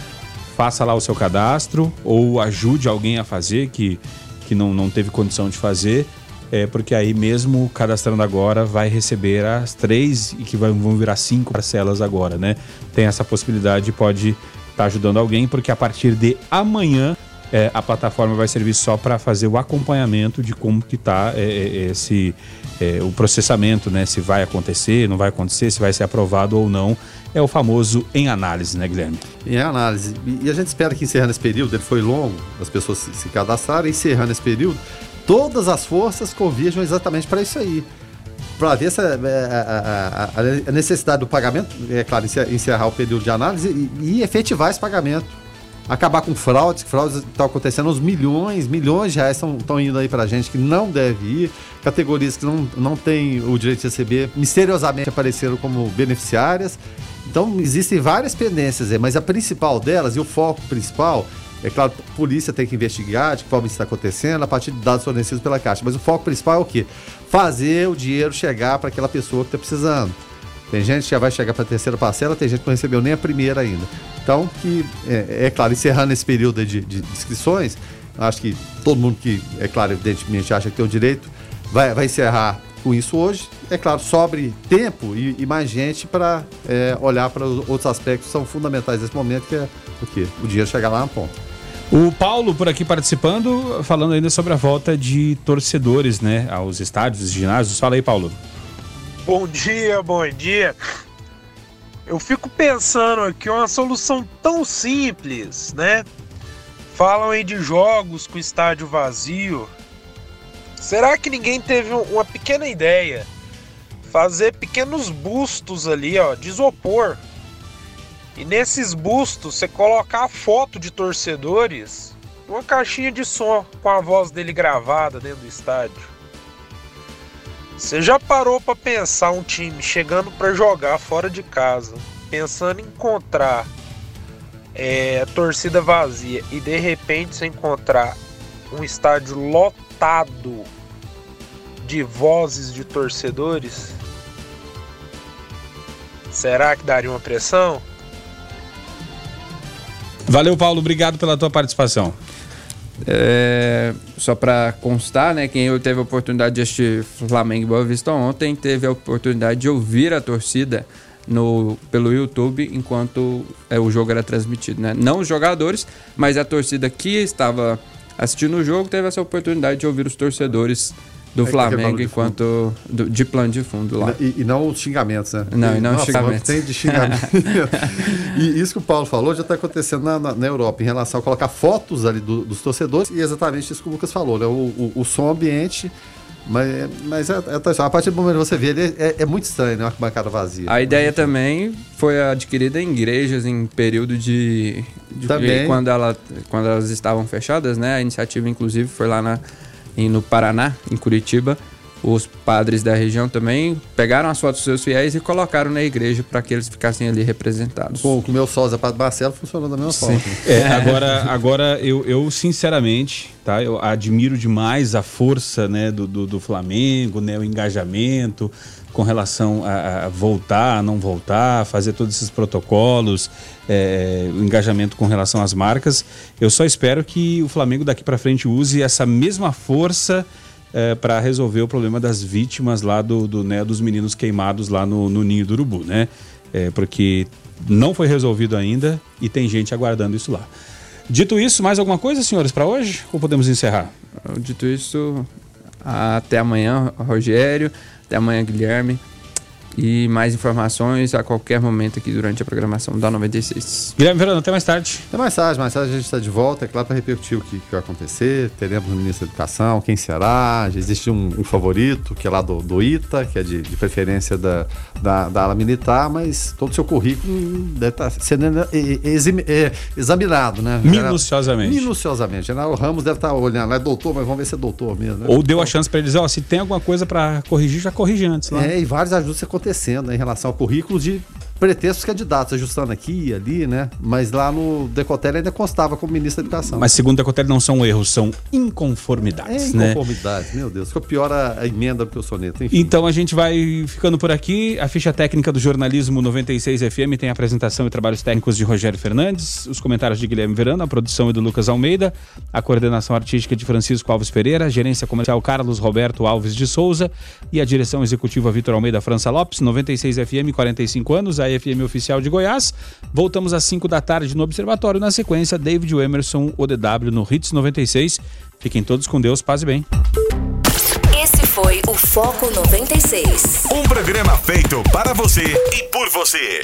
faça lá o seu cadastro ou ajude alguém a fazer que que não, não teve condição de fazer, é porque aí mesmo cadastrando agora vai receber as três e que vão virar cinco parcelas agora, né? Tem essa possibilidade, pode estar tá ajudando alguém, porque a partir de amanhã é, a plataforma vai servir só para fazer o acompanhamento de como que está é, é, esse é, o processamento, né? Se vai acontecer, não vai acontecer, se vai ser aprovado ou não. É o famoso em análise, né, Guilherme? Em análise. E a gente espera que encerrando esse período, ele foi longo, as pessoas se, cadastraram, encerrando esse período, todas as forças convirjam exatamente para isso aí. Para ver essa, é, a, a, a, necessidade do pagamento, é claro, encerrar o período de análise e, e efetivar esse pagamento acabar com fraudes, que fraudes estão acontecendo, os milhões, milhões de reais estão indo aí pra gente que não deve ir, categorias que não, não têm o direito de receber, misteriosamente apareceram como beneficiárias. Então existem várias pendências, mas a principal delas, e o foco principal, é claro, a polícia tem que investigar de que forma isso está acontecendo a partir de dados fornecidos pela Caixa. Mas o foco principal é o quê? Fazer o dinheiro chegar para aquela pessoa que está precisando. Tem gente que já vai chegar para a terceira parcela, tem gente que não recebeu nem a primeira ainda. Então, que é, é claro, encerrando esse período de, de, inscrições, acho que todo mundo que, é claro, evidentemente acha que tem o direito, vai, vai encerrar com isso hoje. É claro, sobre tempo e, e mais gente para é, olhar para os outros aspectos que são fundamentais nesse momento, que é o quê? O dinheiro chegar lá na ponta. O Paulo por aqui participando, falando ainda sobre a volta de torcedores, né, aos estádios, ginásios. Fala aí, Paulo. Bom dia, bom dia. Eu fico pensando aqui uma solução tão simples, né? Falam aí de jogos com estádio vazio. Será que ninguém teve uma pequena ideia fazer pequenos bustos ali, ó, de isopor. E nesses bustos você colocar a foto de torcedores numa caixinha de som com a voz dele gravada dentro do estádio. Você já parou para pensar um time chegando para jogar fora de casa, pensando em encontrar é, torcida vazia e de repente você encontrar um estádio lotado de vozes de torcedores? Será que daria uma pressão? Valeu, Paulo. Obrigado pela tua participação. É, só para constar, né, quem teve a oportunidade de assistir Flamengo e Boa Vista ontem teve a oportunidade de ouvir a torcida no, pelo YouTube enquanto é, o jogo era transmitido, né? Não os jogadores, mas a torcida que estava assistindo o jogo teve essa oportunidade de ouvir os torcedores do é Flamengo enquanto do, de plano de fundo lá. E, e não os xingamentos, né? Não, e não os xingamentos. Tem de xingamento. <laughs> e isso que o Paulo falou já está acontecendo na, na, na, Europa, em relação a colocar fotos ali do, dos torcedores e exatamente isso que o Lucas falou, né? O, o, o som ambiente. Mas, mas é, é, a partir do momento que você vê ele, é, é muito estranho, né? Uma bancada vazia. A ideia também foi adquirida em igrejas em período de. de também. Quando, ela, quando elas estavam fechadas, né? A iniciativa, inclusive, foi lá na, no Paraná, em Curitiba, os padres da região também pegaram as fotos dos seus fiéis e colocaram na igreja para que eles ficassem ali representados. Com o meu sósia, Padre Marcelo, funcionou da mesma Sim. forma. É, agora, agora eu, eu, sinceramente, tá, eu admiro demais a força né, do, do, do Flamengo, né, o engajamento com relação a, a, voltar, a não voltar, fazer todos esses protocolos, é, o engajamento com relação às marcas. Eu só espero que o Flamengo daqui para frente use essa mesma força é, para resolver o problema das vítimas lá do, do né, dos meninos queimados lá no, no ninho do urubu, né? É, porque não foi resolvido ainda e tem gente aguardando isso lá. Dito isso, mais alguma coisa, senhores, para hoje? Ou podemos encerrar? Dito isso, até amanhã, Rogério. Até amanhã, Guilherme. E mais informações a qualquer momento aqui durante a programação da 96. Guilherme Verano, até mais tarde. Até mais tarde, mais tarde a gente está de volta, é claro, para repercutir o que, que, vai acontecer. Teremos o ministro da Educação, quem será? Já existe um, um favorito, que é lá do, do ITA, que é de, de preferência da, da, da, ala militar, mas todo o seu currículo deve estar tá sendo examinado, né? Minuciosamente. Minuciosamente. General Ramos deve estar tá olhando, é doutor, mas vamos ver se é doutor mesmo. Né? Ou deu a chance para eles, ó, se tem alguma coisa para corrigir, já corrige antes. Lá. É, e vários ajustes aconteceram acontecendo né, em relação ao currículo de pretextos candidatos, ajustando aqui e ali, né? Mas lá no Decotelli ainda constava como ministro da Educação. Mas segundo o Decotelli não são erros, são inconformidades, é, inconformidades, né? meu Deus. Ficou pior a, a emenda do que o soneto. Enfim. Então a gente vai ficando por aqui. A ficha técnica do jornalismo 96 FM tem a apresentação e trabalhos técnicos de Rogério Fernandes, os comentários de Guilherme Verano, a produção é do Lucas Almeida, a coordenação artística de Francisco Alves Pereira, a gerência comercial Carlos Roberto Alves de Souza e a direção executiva Vitor Almeida França Lopes, 96 FM, 45 anos, a FM oficial de Goiás. Voltamos às 5 da tarde no Observatório. Na sequência, David Emerson, ODW no Hits 96. Fiquem todos com Deus, paz e bem. Esse foi o Foco 96. Um programa feito para você e por você.